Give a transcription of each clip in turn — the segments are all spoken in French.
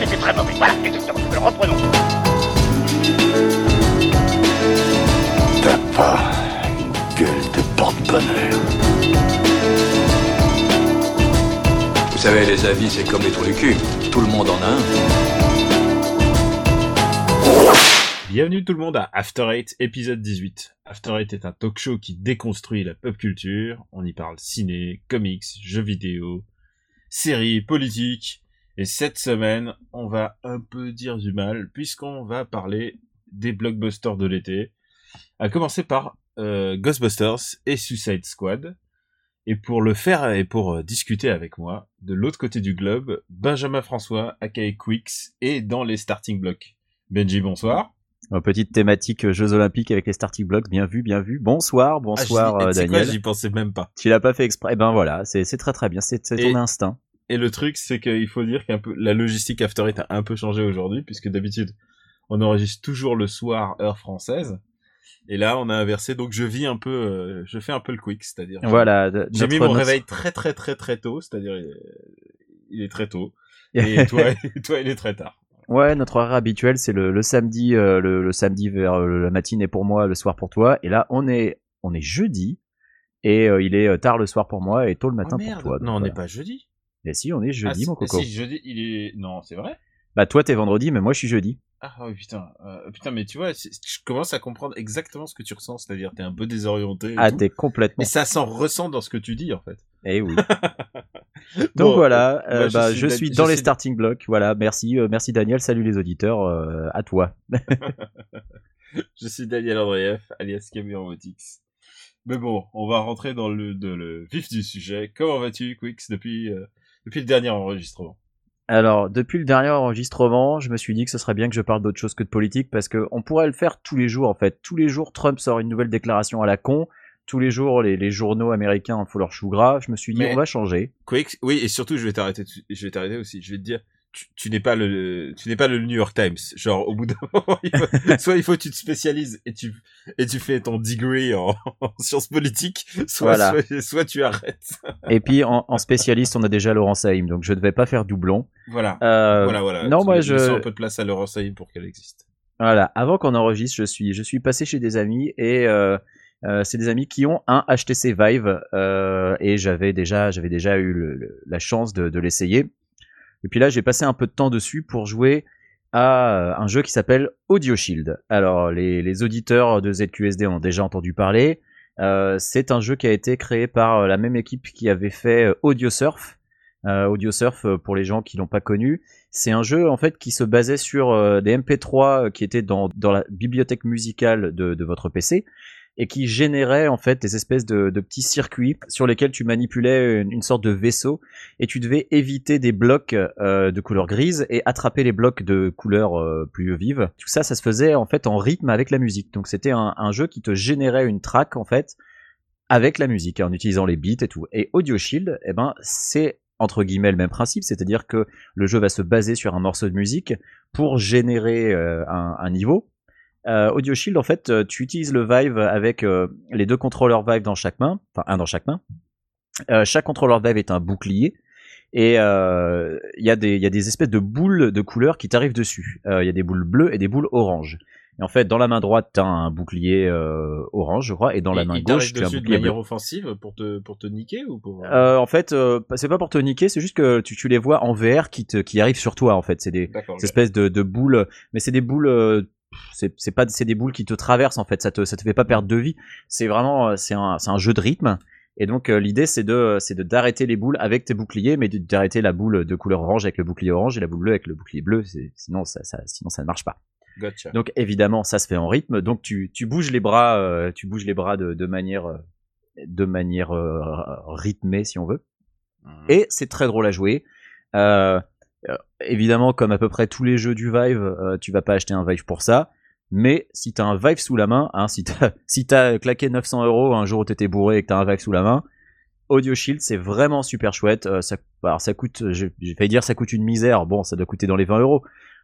c'était très mauvais. Voilà, exactement. Reprenons. T'as pas une gueule de porte-bonheur. Vous savez, les avis, c'est comme les trous du cul. Tout le monde en a un. Bienvenue tout le monde à After Eight, épisode 18. After Eight est un talk show qui déconstruit la pop culture. On y parle ciné, comics, jeux vidéo, séries, politique. Et cette semaine, on va un peu dire du mal, puisqu'on va parler des blockbusters de l'été. À commencer par euh, Ghostbusters et Suicide Squad. Et pour le faire et pour euh, discuter avec moi, de l'autre côté du globe, Benjamin François, aka Quicks, et dans les starting blocks. Benji, bonsoir. Petite thématique euh, Jeux Olympiques avec les starting blocks, bien vu, bien vu. Bonsoir, bonsoir ah, j'y- Daniel. J'y pensais même pas. tu l'as pas fait exprès. Eh ben voilà, c'est très très bien, c'est Et- ton instinct. Et le truc, c'est qu'il faut dire qu'un peu la logistique After Eight a un peu changé aujourd'hui, puisque d'habitude on enregistre toujours le soir heure française, et là on a inversé. Donc je vis un peu, euh, je fais un peu le quick, c'est-à-dire Voilà. j'ai mis mon notre- réveil très très très très tôt, c'est-à-dire euh, il est très tôt, et toi, toi il est très tard. Ouais, notre horaire habituel, c'est le, le samedi, euh, le, le samedi vers euh, la matinée pour moi, le soir pour toi. Et là, on est, on est jeudi, et euh, il est tard le soir pour moi et tôt le matin Oh, pour toi. non, on n'est voilà. pas jeudi. Et si, on est jeudi, Ah, mon coco. Si jeudi, il est non, c'est vrai? Bah toi, t'es vendredi, mais moi, je suis jeudi. Ah oui putain, euh, putain mais tu vois, je commence à comprendre exactement ce que tu ressens, c'est-à-dire t'es un peu désorienté. et Ah, t'es complètement. Et ça s'en ressent dans ce que tu dis en fait. Eh oui. Bon, Donc voilà, euh, je suis je je dans les suis- starting blocks. Voilà, merci, euh, merci Daniel. Salut les auditeurs. euh, à toi. Je suis Daniel Andreev, alias Cameron Votix. Mais bon, on va rentrer dans le, de le vif du sujet. Comment vas-tu, Quix, depuis, depuis le dernier enregistrement Alors, depuis le dernier enregistrement, je me suis dit que ce serait bien que je parle d'autre chose que de politique parce que on pourrait le faire tous les jours en fait. Tous les jours, Trump sort une nouvelle déclaration à la con. Tous les jours, les, les journaux américains en font leur chou gras. Je me suis dit, Mais- on va changer. Quix, oui, et surtout, je vais t'arrêter, je vais t'arrêter aussi. Je vais te dire, tu, tu n'es pas le, tu n'es pas le New York Times. Genre, au bout d'un moment, il faut- soit il faut que tu te spécialises et tu, et tu fais ton degree en, en sciences politiques, soit, Voilà. soit, soit tu arrêtes. Et puis, en, en spécialiste, on a déjà Laurent Saïm, donc je ne vais pas faire doublon. Voilà. Euh, voilà, voilà. Non, moi, je, un peu de place à Laurence Saïm pour qu'elle existe. Voilà, avant qu'on enregistre, je suis, je suis passé chez des amis et euh, euh, c'est des amis qui ont un HTC Vive euh, et j'avais déjà, j'avais déjà eu le- le- la chance de, de l'essayer. Et puis là, j'ai passé un peu de temps dessus pour jouer à euh, un jeu qui s'appelle Audio Shield. Alors, les, auditeurs de ZQSD ont déjà entendu parler. Euh, c'est un jeu qui a été créé par euh, la même équipe qui avait fait Audio Surf. Audio Surf, pour les gens qui l'ont pas connu, c'est un jeu en fait qui se basait sur des MP3 euh, qui étaient dans, la bibliothèque musicale de votre PC et qui générait en fait des espèces de, petits circuits sur lesquels tu manipulais une, sorte de vaisseau et tu devais éviter des blocs euh, de couleur grise et attraper les blocs de couleur euh, plus vive. Tout ça, ça se faisait en fait en rythme avec la musique. Donc c'était un, jeu qui te générait une track en fait avec la musique en utilisant les beats et tout. Et Audio Shield, eh ben c'est entre guillemets le même principe, c'est-à-dire que le jeu va se baser sur un morceau de musique pour générer euh, un niveau. Euh, Audio Shield, en fait, euh, tu utilises le Vive avec euh, les deux contrôleurs Vive dans chaque main, enfin un dans chaque main. Euh, chaque contrôleur Vive est un bouclier et il y, a des- il y a des espèces de boules de couleurs qui t'arrivent dessus. Il y a des boules bleues et des boules oranges. Et en fait, dans la main droite, tu as un bouclier euh, orange, je crois, et dans la main gauche, tu as un dessus de bouclier bleu. manière offensive pour te, pour te niquer ou pour... Euh, en fait, euh, c'est pas pour te niquer, c'est juste que tu, tu les vois en VR qui, te, qui arrivent sur toi, en fait. C'est des, espèces de, de boules, mais c'est des boules, c'est pas, c'est des boules qui te traversent, en fait. Ça te, ça te fait pas perdre de vie. C'est vraiment, euh, c'est un, c'est un jeu de rythme. Et donc, euh, l'idée, c'est de, c'est de d'arrêter les boules avec tes boucliers, mais d'arrêter la boule de couleur orange avec le bouclier orange et la boule bleue avec le bouclier bleu. Sinon, ça, ça, sinon, ça ne marche pas. Gotcha. Donc évidemment, ça se fait en rythme. Donc tu, tu bouges les bras, euh, tu bouges les bras de, de manière, euh, de manière euh, rythmée si on veut. Mhm. Et c'est très drôle à jouer. Euh, euh, évidemment, comme à peu près tous les jeux du Vive, euh, tu vas pas acheter un Vive pour ça. Mais si t'as un Vive sous la main, hein, si t'as si claqué 900 euros un jour où t'étais bourré et que t'as un Vive sous la main, Audio Shield c'est vraiment super chouette. Euh, ça, alors ça coûte, j'ai failli dire ça coûte une misère. Bon, ça doit coûter dans les 20 euros.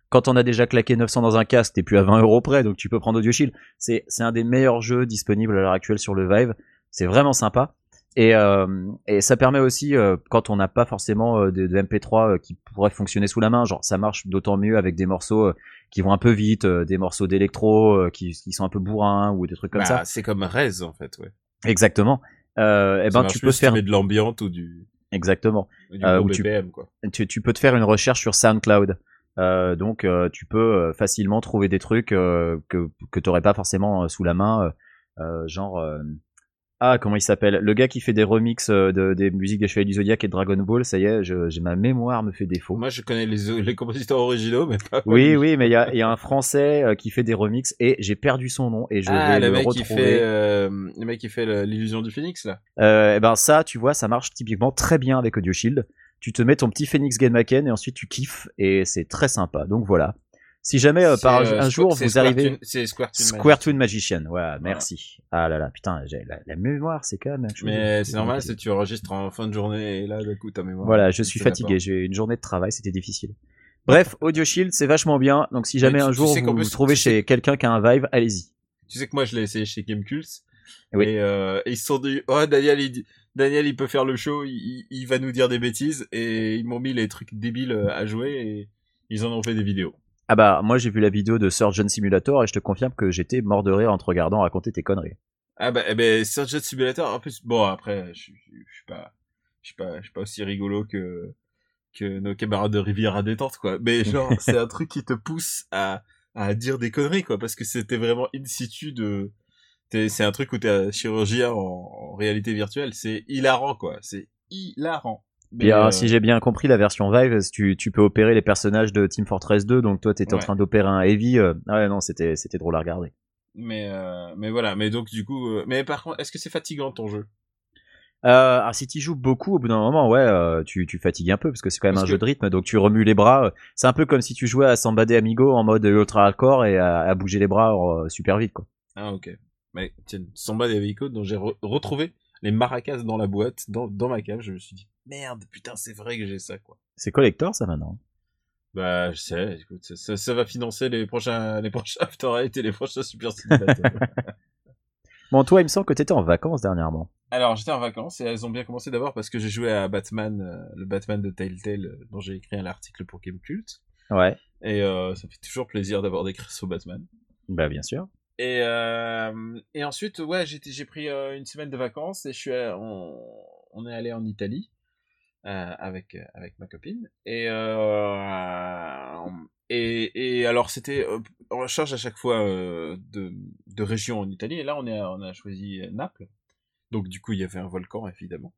Quand on a déjà claqué 900 dans un casque, t'es plus à 20 euros près, donc tu peux prendre Audio Shield. C'est un des meilleurs jeux disponibles à l'heure actuelle sur le Vive. C'est vraiment sympa. Et, euh, et ça permet aussi, euh, quand on n'a pas forcément euh, de, de MP3 euh, qui pourraient fonctionner sous la main, genre ça marche d'autant mieux avec des morceaux euh, qui vont un peu vite, euh, des morceaux d'électro euh, qui, qui sont un peu bourrins ou des trucs comme Bah, ça. C'est comme Rez en fait, ouais. Exactement. Euh, et Ça ben tu peux si faire mets de l'ambiance ou du, exactement. du Euh, ou tu- BPM quoi. Tu, tu peux te faire une recherche sur SoundCloud. Euh, donc euh, tu peux euh, facilement trouver des trucs euh, que que t'aurais pas forcément euh, sous la main, euh, euh, genre euh, ah comment il s'appelle? Le gars qui fait des remixes euh, de, des musiques des Chevaliers du Zodiac et de Dragon Ball, ça y est, je- j'ai ma mémoire me fait défaut. Moi je connais les, les compositeurs originaux, mais pas. Oui, oui, mais il y a, il y a un Français euh, qui fait des remixes et j'ai perdu son nom et je ah, vais le le, mec qui fait, euh, le mec qui fait l'illusion du phoenix là. Euh, et ben ça, tu vois, ça marche typiquement très bien avec Audio Shield. Tu te mets ton petit Phoenix Genmaken et ensuite tu kiffes et c'est très sympa. Donc voilà. Si jamais euh, par euh, un jour vous arrivez C'est Square Toon Square. Toon Magician, voilà, merci. Ah là là, putain, la, la mémoire, c'est quand même. Mais c'est normal, c'est tu enregistres en fin de journée et là d'un coup ta mémoire. Voilà, je suis fatigué. J'ai eu une journée de travail, c'était difficile. Bref, Audio Shield, c'est vachement bien. Donc si jamais tu- un tu jour sais vous vous trouvez tu sais chez quelqu'un qui a un Vive, allez-y. Tu sais que moi je l'ai essayé chez Gamecult. Oui. Et, euh, et ils se sont dit, oh Daniel, il, Daniel il peut faire le show, il, va nous dire des bêtises et ils m'ont mis les trucs débiles à jouer et ils en ont fait des vidéos. Ah bah moi j'ai vu la vidéo de Surgeon Simulator et je te confirme que j'étais mort de rire en te regardant raconter tes conneries. Ah bah, eh ben, Surgeon Simulator, en plus, bon après, je, je, je suis pas, je suis pas, je suis pas aussi rigolo que que nos camarades de Rivière à détente quoi. Mais genre, c'est un truc qui te pousse à à dire des conneries quoi, parce que c'était vraiment in situ de, c'est un truc où t'es chirurgien en, en réalité virtuelle, c'est hilarant quoi, c'est hilarant. Puis alors, euh, si j'ai bien compris la version Vive, tu, tu peux opérer les personnages de Team Fortress 2, donc toi t'étais en train d'opérer un Heavy. euh, Ah ouais non, c'était c'était drôle à regarder. mais euh, mais voilà, mais donc du coup, euh, mais par contre, est-ce que c'est fatigant ton jeu? Euh, alors si tu joues beaucoup, au bout d'un moment, ouais, euh, tu, tu fatigues un peu parce que c'est quand même Parce un que- jeu de rythme, donc tu remues les bras. C'est un peu comme si tu jouais à Samba de Amigo en mode ultra hardcore et à, à bouger les bras euh, super vite quoi. Ah ok. Mais tiens, Samba des Véhicles, dont j'ai re- retrouvé les maracas dans la boîte, dans, dans ma cave, je me suis dit, merde, putain, c'est vrai que j'ai ça, quoi. C'est collector ça maintenant. Bah, je sais, écoute, ça, ça, ça va financer les prochains, les prochains After Eight et les prochains Super. Bon toi, il me semble que t'étais en vacances dernièrement. Alors, j'étais en vacances et elles ont bien commencé d'abord parce que j'ai joué à Batman, euh, le Batman de Telltale, euh, dont j'ai écrit un article pour Gamecult. Ouais. Et euh, ça fait toujours plaisir d'avoir d'écrire sur Batman. Bah bien sûr. Et, euh, et ensuite, ouais, j'ai pris euh, une semaine de vacances et je suis, à- on, on est allé en Italie euh, avec euh, avec ma copine. Et euh, et, et alors c'était, euh, on change à chaque fois euh, de de région en Italie. Et là, on est, on a choisi Naples. Donc du coup, il y avait un volcan évidemment.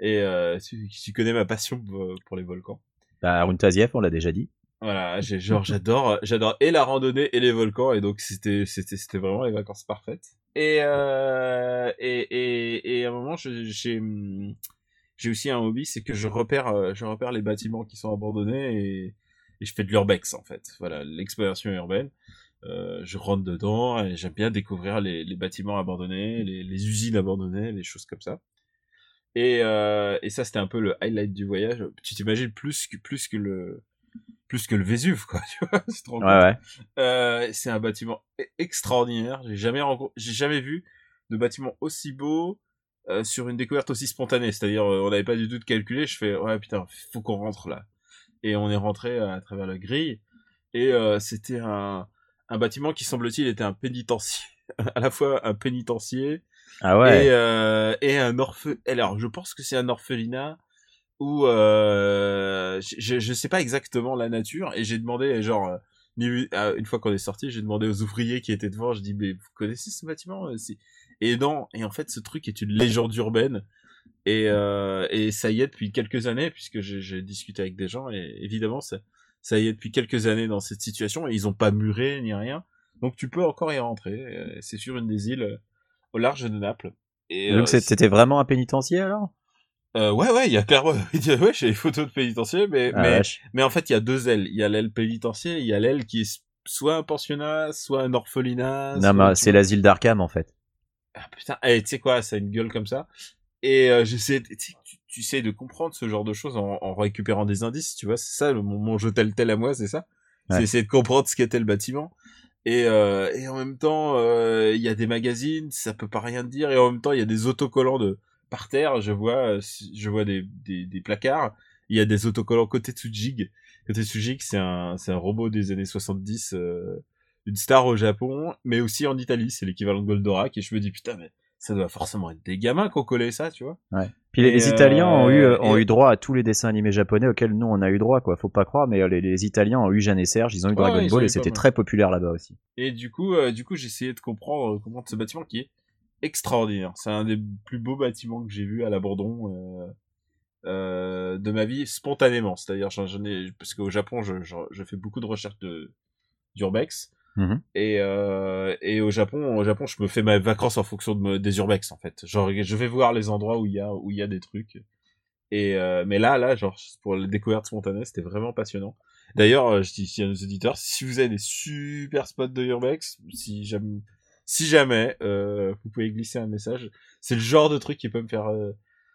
Et euh, tu, tu connais ma passion pour, les volcans. Bah on l'a déjà dit. Voilà, genre j'adore j'adore et la randonnée et les volcans et donc c'était c'était c'était vraiment les vacances parfaites. Et euh, et et et à un moment j'ai j'ai aussi un hobby, c'est que je repère euh, je repère les bâtiments qui sont abandonnés et et je fais de l'urbex en fait. Voilà, l'exploration urbaine. Euh, je rentre dedans et j'aime bien découvrir les, les bâtiments abandonnés, les, les usines abandonnées, les choses comme ça. Et, euh, et ça, c'était un peu le highlight du voyage. Tu t'imagines plus que, plus que le, plus que le Vésuve, quoi, tu vois. Ouais ouais. Euh, c'est un bâtiment e- extraordinaire. J'ai jamais rencontré, j'ai jamais vu de bâtiment aussi beau euh, sur une découverte aussi spontanée. C'est-à-dire, euh, on n'avait pas du tout de calculé. Je fais, ouais, putain, faut qu'on rentre là. Et on est rentré à travers la grille. Et c'était un, un bâtiment qui, semble-t-il, était un pénitencier. à la fois un pénitencier Ah ouais. et, et un orphe... Alors, je pense que c'est un orphelinat où euh, je, je sais pas exactement la nature et j'ai demandé genre euh, euh, une fois qu'on est sorti, j'ai demandé aux ouvriers qui étaient devant, je dis mais vous connaissez ce bâtiment euh, Et non, et en fait ce truc est une légende urbaine et euh, et ça y est depuis quelques années puisque j'ai discuté avec des gens et évidemment ça ça y est depuis quelques années dans cette situation et ils ont pas muré ni rien. Donc tu peux encore y rentrer, c'est sur une des îles au large de Naples. Et, Donc euh, c'était vraiment un pénitencier alors? Euh, ouais, ouais, il y a clairement, ouais, j'ai les photos de pénitencier, mais, Ah, mais, vache. mais en fait, il y a deux ailes. Il y a l'aile pénitencier, il y a l'aile qui est soit un pensionnat, soit un orphelinat. Non mais c'est l'asile d'Arkham en fait. Ah, putain, eh, tu sais quoi, ça a une gueule comme ça. Et euh, j'essaie, tu, sais, tu, tu sais de comprendre ce genre de choses en, en récupérant des indices, tu vois. C'est ça, le- mon, mon jeu tel tel à moi, c'est ça. Ouais. C'est essayer de comprendre ce qu'était le bâtiment. Et, euh, et en même temps, euh, il y a des magazines, ça peut pas rien dire. Et en même temps, il y a des autocollants de par terre, je vois, euh, je vois des, des, des placards. Il y a des autocollants côté Tsujig. Côté Tsujig, c'est un, c'est un robot des années 70, euh, une star au Japon, mais aussi en Italie. C'est l'équivalent de Goldorak. Et je me dis, putain, mais ça doit forcément être des gamins qui ont collé ça, tu vois. Ouais. Puis les, Italiens ont eu euh, ont eu droit à tous les dessins animés japonais auxquels nous on a eu droit quoi. Faut pas croire, mais euh, les, les Italiens ont eu Jeanne et Serge, ils ont eu Ouais, Dragon Ball et c'était très populaire là-bas aussi. Et du coup, euh, du coup, j'ai essayé de comprendre euh, comment ce bâtiment qui est extraordinaire. C'est un des plus beaux bâtiments que j'ai vu à l'abandon euh, euh, de ma vie spontanément. C'est-à-dire, j'en j'en ai parce qu'au Japon, je, je, je fais beaucoup de recherches de d'urbex. Mhm. Et, euh, et au Japon, au Japon, je me fais mes vacances en fonction de me- des urbex en fait. Genre, je vais voir les endroits où il y a où il y a des trucs. Et euh, mais là, là, genre pour la découverte spontanée, c'était vraiment passionnant. D'ailleurs, je dis à nos auditeurs, si vous avez des super spots de urbex, si jamais, si jamais, euh, vous pouvez glisser un message. C'est le genre de truc qui peut me faire euh,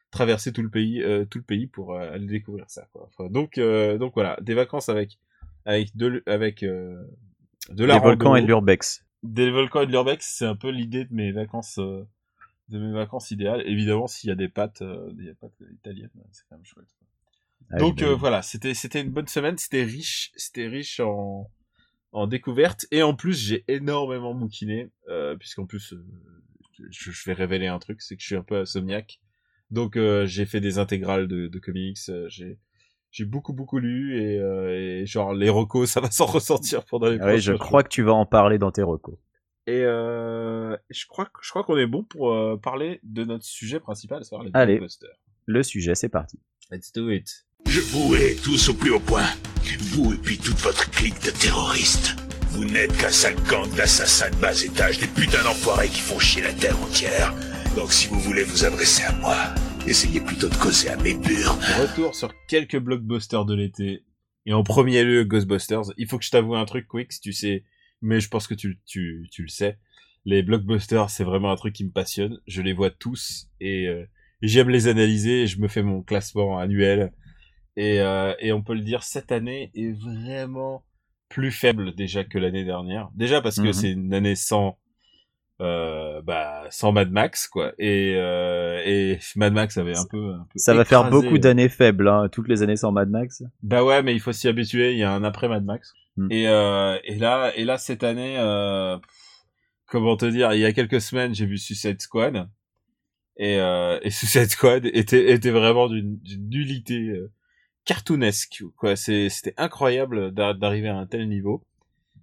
traverser tout le pays, euh, tout le pays pour aller découvrir ça. Quoi. Enfin, donc, donc voilà, des vacances avec avec de, avec de la les volcans et de l'urbex. des volcans et de l'urbex, c'est un peu l'idée de mes vacances, de mes vacances idéales. Évidemment, s'il y a des pâtes, des pâtes italiennes, c'est quand même chouette. quoi. Ah, Donc euh, voilà, c'était c'était une bonne semaine, c'était riche, c'était riche en en découvertes et en plus j'ai énormément bouquiné euh, puisqu'en plus euh, je, je vais révéler un truc, c'est que je suis un peu insomniaque. Donc euh, j'ai fait des intégrales de, de comics, j'ai j'ai beaucoup beaucoup lu et, euh, et genre les recos ça va s'en ressentir pendant les Ah oui, je crois que tu vas en parler dans tes recos. et euh, je crois, que- je crois qu'on est bon pour euh, parler de notre sujet principal, à savoir les Allez. blockbusters. Le sujet, c'est parti. Let's do it. Je vous hais tous au plus haut point. Vous et puis toute votre clique de terroristes. Vous n'êtes qu'un sale gang d'assassins de bas étage, des putains d'enfoirés qui font chier la terre entière. Donc si vous voulez vous adresser à moi, essayez plutôt de causer à mes burnes. Retour sur quelques blockbusters de l'été. Et en premier lieu, Ghostbusters. Il faut que je t'avoue un truc, Quicks, tu sais, mais je pense que tu, tu, tu le sais. Les blockbusters, c'est vraiment un truc qui me passionne. Je les vois tous et, euh, j'aime les analyser et je me fais mon classement annuel. Et, euh, et on peut le dire, cette année est vraiment plus faible déjà que l'année dernière. Déjà parce que Mhm. c'est une année sans, euh, bah, sans Mad Max, quoi. Et, euh, et Mad Max avait un peu, un peu Ça va faire beaucoup euh, d'années faibles, hein, toutes les années sans Mad Max. bah ouais, mais il faut s'y habituer. Il y a un après Mad Max. Hmm. Et, euh, et là, et là cette année, euh, comment te dire, il y a quelques semaines, j'ai vu Suicide Squad. Et, euh, et Suicide Squad était, était vraiment d'une d'une nullité cartoonesque. Quoi, c'est, c'était incroyable d'a- d'arriver à un tel niveau.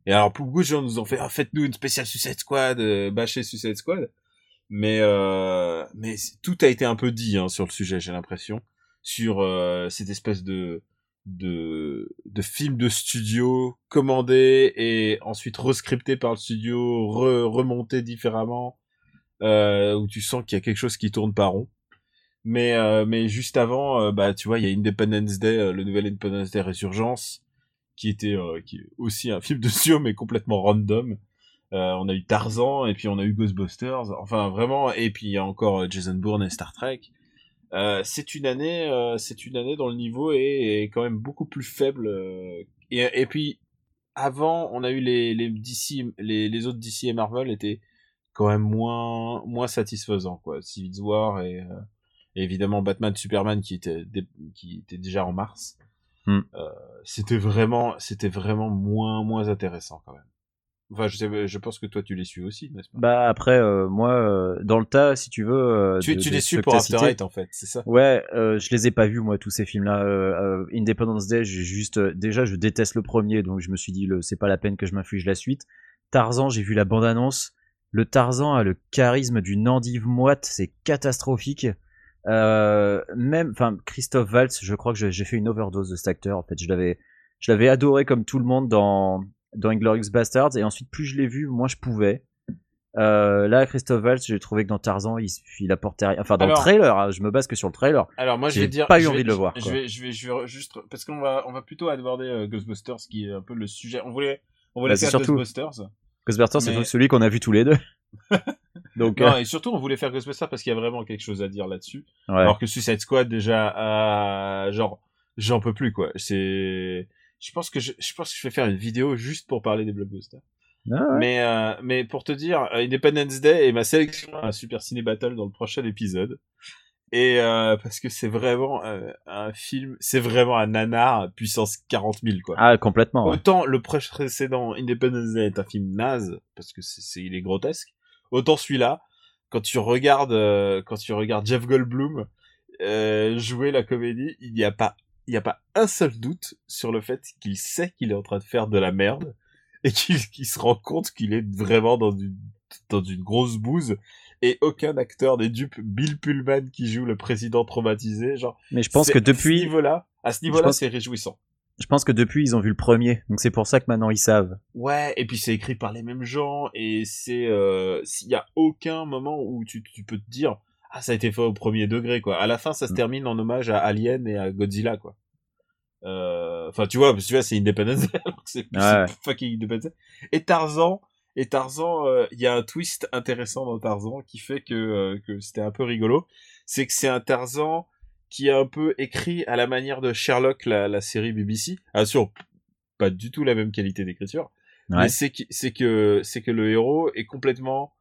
Et alors, beaucoup de gens nous ont fait, ah, faites-nous une spéciale Suicide Squad, euh, bâchez Suicide Squad. Mais, euh, mais tout a été un peu dit hein, sur le sujet, j'ai l'impression, sur euh, cette espèce de de de film de studio commandé et ensuite rescripté par le studio, re, remonté différemment, euh, où tu sens qu'il y a quelque chose qui tourne pas rond. Mais euh, mais juste avant, euh, bah tu vois, il y a Independence Day, euh, le nouvel Independence Day Résurgence, qui était qui aussi un film de studio mais complètement random. On a eu Tarzan et puis on a eu Ghostbusters. Enfin vraiment et puis il y a encore Jason Bourne et Star Trek. C'est une année, c'est une année dont le niveau est, quand même beaucoup plus faible. et, et puis avant, on a eu les les DC, les, les autres DC et Marvel étaient quand même moins moins satisfaisants quoi. Civil War et, et évidemment Batman Superman qui était qui était déjà en mars. Hmm. Euh, c'était vraiment c'était vraiment moins moins intéressant quand même. Enfin, je sais, je pense que toi tu les suis aussi, n'est-ce pas? Bah après, euh, moi, euh, dans le tas, si tu veux. euh, Tu, de- tu de les suis pour After. Eight en fait, c'est ça? Ouais, je les ai pas vus moi tous ces films-là. Independence Day, j'ai juste déjà je déteste le premier, donc je me suis dit le c'est pas la peine que je m'inflige la suite. Tarzan, j'ai vu la bande-annonce. Le Tarzan a le charisme d'une endive moite, c'est catastrophique. Euh, même, enfin Christophe Waltz, je crois que j'ai fait une overdose de cet acteur. En fait, je l'avais, je l'avais adoré comme tout le monde dans dans Inglorious Bastards, et ensuite plus je l'ai vu, moins je pouvais. Euh, là, Christophe Waltz, j'ai trouvé que dans Tarzan, il, il apportait rien. Enfin, dans Alors- le trailer, hein, je me base que sur le trailer. Alors moi je vais dire, pas eu je envie vais- de le voir, Je quoi. vais, je vais, je vais juste parce qu'on va, on va plutôt aborder euh, Ghostbusters, qui est un peu le sujet. On voulait, on voulait Bah, faire surtout- Ghostbusters. Ghostbusters, c'est celui qu'on a vu tous les deux. Donc, Non, euh, et surtout on voulait faire Ghostbusters parce qu'il y a vraiment quelque chose à dire là-dessus. ouais. Alors que Suicide Squad déjà, euh, genre, j'en peux plus quoi. C'est, je pense que je, je pense que je vais faire une vidéo juste pour parler des blockbusters. Ah ouais. Mais, euh, mais pour te dire, Independence Day est ma sélection à Super Ciné Battle dans le prochain épisode. Et euh, parce que c'est vraiment euh, un film, c'est vraiment un nanar puissance 40 000 quoi. Ah, complètement. ouais. Autant le précédent Independence Day est un film naze parce que c'est- il est grotesque. Autant celui-là, quand tu regardes euh, quand tu regardes Jeff Goldblum euh, jouer la comédie, il n'y a pas il y a pas un seul doute sur le fait qu'il sait qu'il est en train de faire de la merde et qu'il se rend compte qu'il est vraiment dans une dans une grosse bouse et aucun acteur n'est dupe. Bill Pullman qui joue le président traumatisé, genre. Mais je pense que à ce depuis, niveau-là, à ce niveau-là, c'est réjouissant. Je pense que depuis ils ont vu le premier, donc c'est pour ça que maintenant ils savent. Ouais, et puis c'est écrit par les mêmes gens et c'est euh, s'il y a aucun moment où tu, tu peux te dire ah ça a été fait au premier degré quoi. À la fin, ça se Mm. termine en hommage à Alien et à Godzilla quoi. Euh, Enfin, tu vois, parce que tu vois, c'est Independence Day, alors que c'est Ouais, fucking Independence Day. Et Tarzan, et Tarzan, euh, il y a un twist intéressant dans Tarzan qui fait que euh, que c'était un peu rigolo. C'est que c'est un Tarzan qui est un peu écrit à la manière de Sherlock, la, la série BBC. Ah, sûr, pas du tout la même qualité d'écriture. Ouais. Mais c'est que, c'est que, c'est que le héros est complètement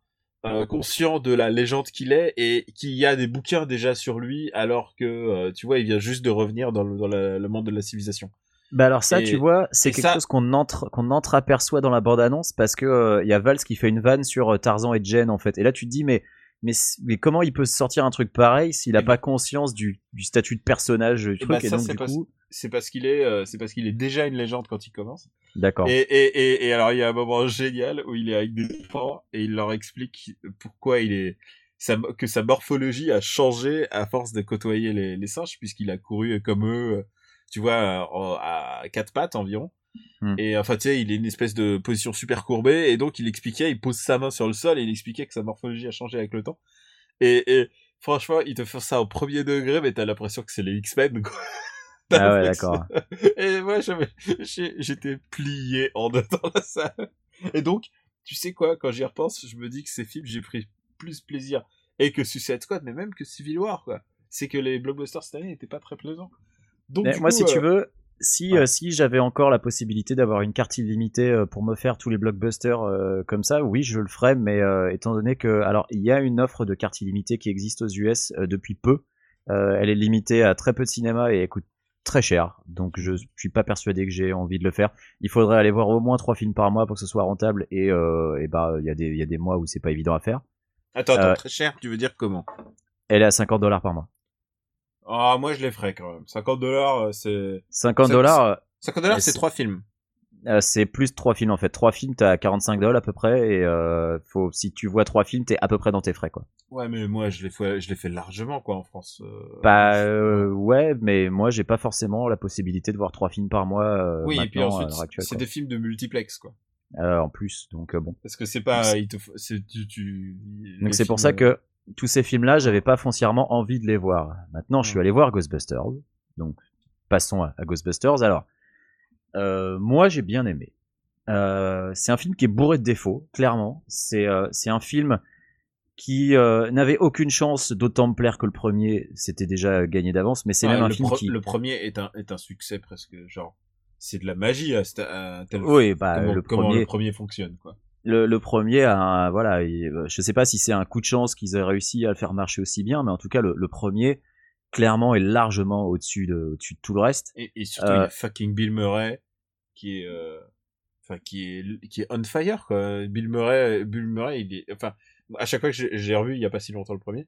euh, conscient de la légende qu'il est et qu'il y a des bouquins déjà sur lui alors que, euh, tu vois, il vient juste de revenir dans le, dans la- le monde de la civilisation. Bah alors ça, Et- tu vois, c'est quelque ça- chose qu'on entre qu'on entreaperçoit dans la bande annonce parce que euh, il y a Vals qui fait une vanne sur euh, Tarzan et Jen en fait. Et là tu te dis mais mais mais comment il peut se sortir un truc pareil s'il a Eh pas conscience du, du statut de personnage du Et truc bah, et donc c'est du parce- coup C'est parce qu'il est, euh, c'est parce qu'il est déjà une légende quand il commence. d'accord. Et, et, et, alors, il y a un moment génial où il est avec des enfants et il leur explique pourquoi il est, sa, que sa morphologie a changé à force de côtoyer les, les singes puisqu'il a couru comme eux, euh, tu vois, à quatre pattes environ. Hmm. Et enfin, tu sais, il est une espèce de position super courbée et donc il expliquait, il pose sa main sur le sol et il expliquait que sa morphologie a changé avec le temps. Et, et franchement, il te fait ça au premier degré, mais t'as l'impression que c'est les X-Men, quoi. Ah ouais, d'accord. et moi, j'étais plié en deux dans la salle. Et donc, tu sais quoi, quand j'y repense, je me dis que ces films, j'ai pris plus plaisir. Et que Suicide Squad, mais même que Civil War, quoi. C'est que les blockbusters cette année n'étaient pas très plaisants. Donc, moi, coup, si tu euh, veux, si, ouais. euh, si j'avais encore la possibilité d'avoir une carte illimitée euh, pour me faire tous les blockbusters euh, comme ça, oui, je le ferais, mais euh, étant donné que, alors, il y a une offre de carte illimitée qui existe aux US euh, depuis peu. Euh, elle est limitée à très peu de cinéma et elle coûte très cher, donc je suis pas persuadé que j'ai envie de le faire. Il faudrait aller voir au moins trois films par mois pour que ce soit rentable, et, euh, et bah, il y a des, il y a des mois où c'est pas évident à faire. Attends, attends, euh, très cher, tu veux dire comment? Elle est à 50 dollars par mois. Ah, moi, je les ferais quand même. 50 dollars, c'est... 50 Ça- dollars, 50 dollars, Ouais, c'est trois films. Euh, c'est plus trois films en fait. Trois films, t'as 45 dollars à peu près et euh, faut si tu vois trois films, t'es à peu près dans tes frais quoi. Ouais, mais moi, je l'ai fait, je l'ai fait largement, quoi, en France. euh. Bah euh, ouais, mais moi j'ai pas forcément la possibilité de voir trois films par mois euh, oui, et puis ensuite, c'est des films de multiplex, quoi. Euh, en plus, donc euh, bon. Parce que c'est pas, il te tu, Donc c'est pour ça que tous ces films-là, j'avais pas foncièrement envie de les voir. Maintenant, je suis Ouais. allé voir Ghostbusters. Donc passons à, à Ghostbusters. Alors, euh, moi j'ai bien aimé. Euh, c'est un film qui est bourré de défauts, clairement. C'est euh, un film qui n'avait aucune chance d'autant me plaire que le premier. C'était déjà gagné d'avance, mais c'est Ouais, même un film qui. le premier est un, est un succès presque, genre, c'est de la magie à, à tel Oui, bah comment, le comment premier. le premier fonctionne, quoi. Le, le premier, a voilà, il- je sais pas si c'est un coup de chance qu'ils aient réussi à le faire marcher aussi bien, mais en tout cas le, le premier clairement est largement au-dessus de, tout le reste. Et, et surtout, Euh, il y a fucking Bill Murray, qui est, euh, enfin, qui est, qui est on fire, quoi. Bill Murray, Bill Murray, il est, enfin, à chaque fois que j'ai revu, il y a pas si longtemps le premier,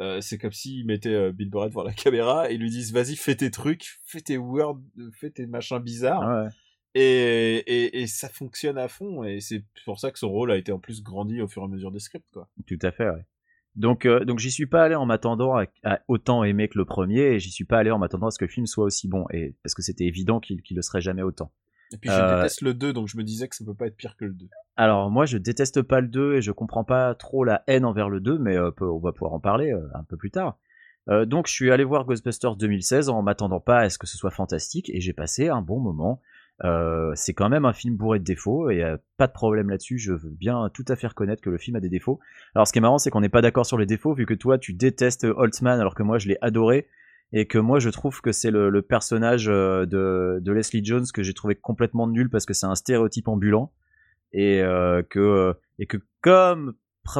euh, c'est comme s'il mettait euh, Bill Murray devant la caméra et lui disent, vas-y, fais tes trucs, fais tes words, fais tes machins bizarres. Ouais. Et, et, et ça fonctionne à fond, et c'est pour ça que son rôle a été en plus grandi au fur et à mesure des scripts, quoi. Tout à fait, ouais. Donc, euh, donc j'y suis pas allé en m'attendant à, à autant aimer que le premier, et j'y suis pas allé en m'attendant à ce que le film soit aussi bon, et parce que c'était évident qu'il qu'il le serait jamais autant. Et puis je Euh, déteste le 2, donc je me disais que ça peut pas être pire que le 2. Alors moi, je déteste pas le 2 et je comprends pas trop la haine envers le 2, mais euh, on va pouvoir en parler un peu plus tard. Donc je suis allé voir Ghostbusters 2016 en m'attendant pas à ce que ce soit fantastique, et j'ai passé un bon moment. Euh, c'est quand même un film bourré de défauts et euh, pas de problème là-dessus. Je veux bien tout à fait reconnaître que le film a des défauts. Alors ce qui est marrant, c'est qu'on n'est pas d'accord sur les défauts vu que toi tu détestes Holtzman alors que moi je l'ai adoré et que moi je trouve que c'est le, personnage euh, de, Leslie Jones que j'ai trouvé complètement nul parce que c'est un stéréotype ambulant et que et que comme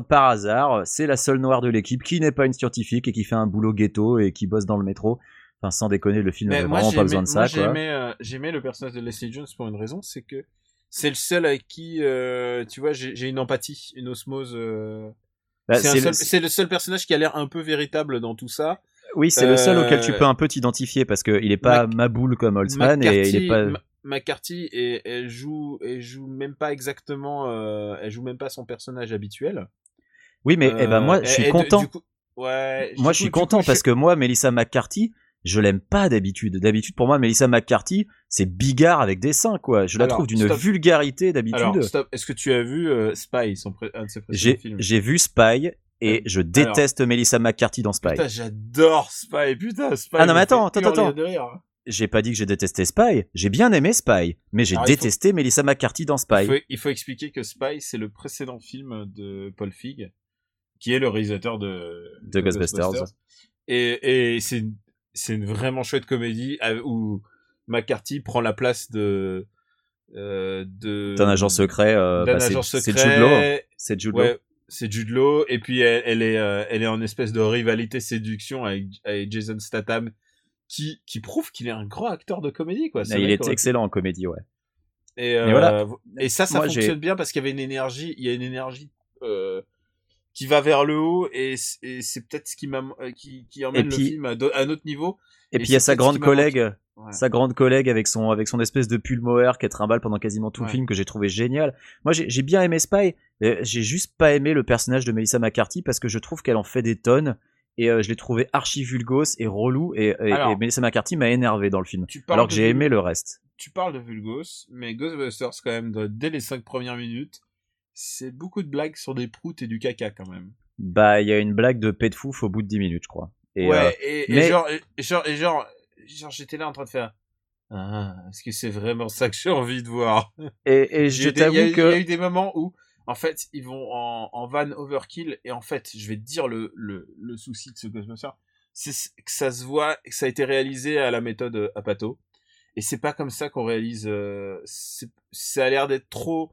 par hasard, c'est la seule noire de l'équipe qui n'est pas une scientifique et qui fait un boulot ghetto et qui bosse dans le métro. Enfin, sans déconner, le film n'avait vraiment pas besoin de ça, euh, j'ai aimé le personnage de Leslie Jones pour une raison, c'est que c'est le seul avec qui, euh, tu vois, j'ai une empathie, une osmose. euh, Bah, c'est seul- le- seul personnage qui a l'air un peu véritable dans tout ça. Oui, c'est le seul auquel tu peux un peu t'identifier parce qu'il est pas Mac- Maboul comme Holtzman et il est pas. McCarthy, et, elle joue, elle joue même pas exactement, elle joue même pas son personnage habituel. Oui, mais eh ben moi, je suis content. ouais. Moi, je suis content coup, parce que moi, Melissa McCarthy, je l'aime pas d'habitude. D'habitude, pour moi, Melissa McCarthy, c'est bigard avec des seins, quoi. Je la Alors, trouve d'une vulgarité d'habitude. Alors, stop. Est-ce que tu as vu euh, Spy, son un de ses précédents J'ai films? j'ai vu Spy et Euh, je déteste Melissa McCarthy dans Spy. Putain, j'adore Spy. Putain, Spy. Ah non, mais attends, attends, attends. de rire. J'ai pas dit que j'ai détesté Spy. J'ai bien aimé Spy, mais j'ai Alors, il faut- détesté Melissa McCarthy dans Il Spy. faut, il faut expliquer que Spy, c'est le précédent film de Paul Feig, qui est le réalisateur de, De Ghostbusters. Et, et c'est c'est une vraiment chouette comédie euh, où McCarthy prend la place de euh, de D'un agent secret. euh, bah, c'est- agent c'est secret. Jude Law. C'est Jude Law. Ouais, c'est Jude Law. Et puis elle, elle est euh, elle est en espèce de rivalité séduction avec, avec Jason Statham, qui qui prouve qu'il est un grand acteur de comédie quoi. Il est excellent en comédie, ouais. Et, euh, voilà. et ça, ça Moi, fonctionne bien parce qu'il y avait une énergie, il y a une énergie euh, qui va vers le haut et, c'est peut-être ce qui euh, qui, qui emmène le film à, do- à un autre niveau. Et, Et puis il y a sa grande collègue, Ouais. sa grande collègue avec son avec son espèce de pull mohair qui trimballe pendant quasiment tout le film que j'ai trouvé génial. Moi j'ai bien aimé Spy, j'ai juste pas aimé le personnage de Melissa McCarthy parce que je trouve qu'elle en fait des tonnes et euh, je l'ai trouvé archi vulgos et relou et, et- Alors, et Melissa McCarthy m'a énervé dans le film. Alors que de j'ai aimé le reste. Tu parles de Vulgos, mais Ghostbusters quand même de- dès les cinq premières minutes, c'est beaucoup de blagues sur des proutes et du caca quand même. Bah il y a une blague de pet de fouf au bout de 10 minutes je crois. Et, ouais, euh, et, et mais- genre, et, genre, et genre, genre, j'étais là en train de faire. Ah, est-ce que c'est vraiment ça que j'ai envie de voir? Et, et J'ai je t'avoue eu- Il y a que eu des moments où, en fait, ils vont en, en van overkill, et en fait, je vais te dire le, le, le souci de ce Ghostbuster, c'est que ça se voit, que ça a été réalisé à la méthode euh, Apato, et c'est pas comme ça qu'on réalise, euh, ça a l'air d'être trop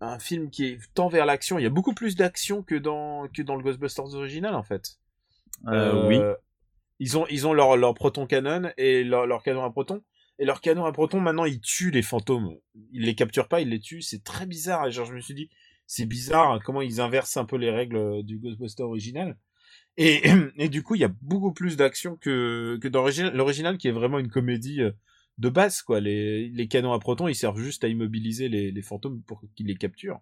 un film qui est tant vers l'action, il y a beaucoup plus d'action que dans, que dans le Ghostbusters original, en fait. euh, oui. Ils ont, ils ont leur, leur proton cannon et leur, leur canon à proton. Et leur canon à proton, maintenant, ils tuent les fantômes. Ils les capturent pas, ils les tuent. C'est très bizarre. Et genre, je me suis dit, c'est bizarre comment ils inversent un peu les règles euh, du Ghostbuster original. Et, et du coup, il y a beaucoup plus d'action que, que dans l'original- l'original, qui est vraiment une comédie euh, de base, quoi. Les, les canons à proton, ils servent juste à immobiliser les, les fantômes pour qu'ils les capturent.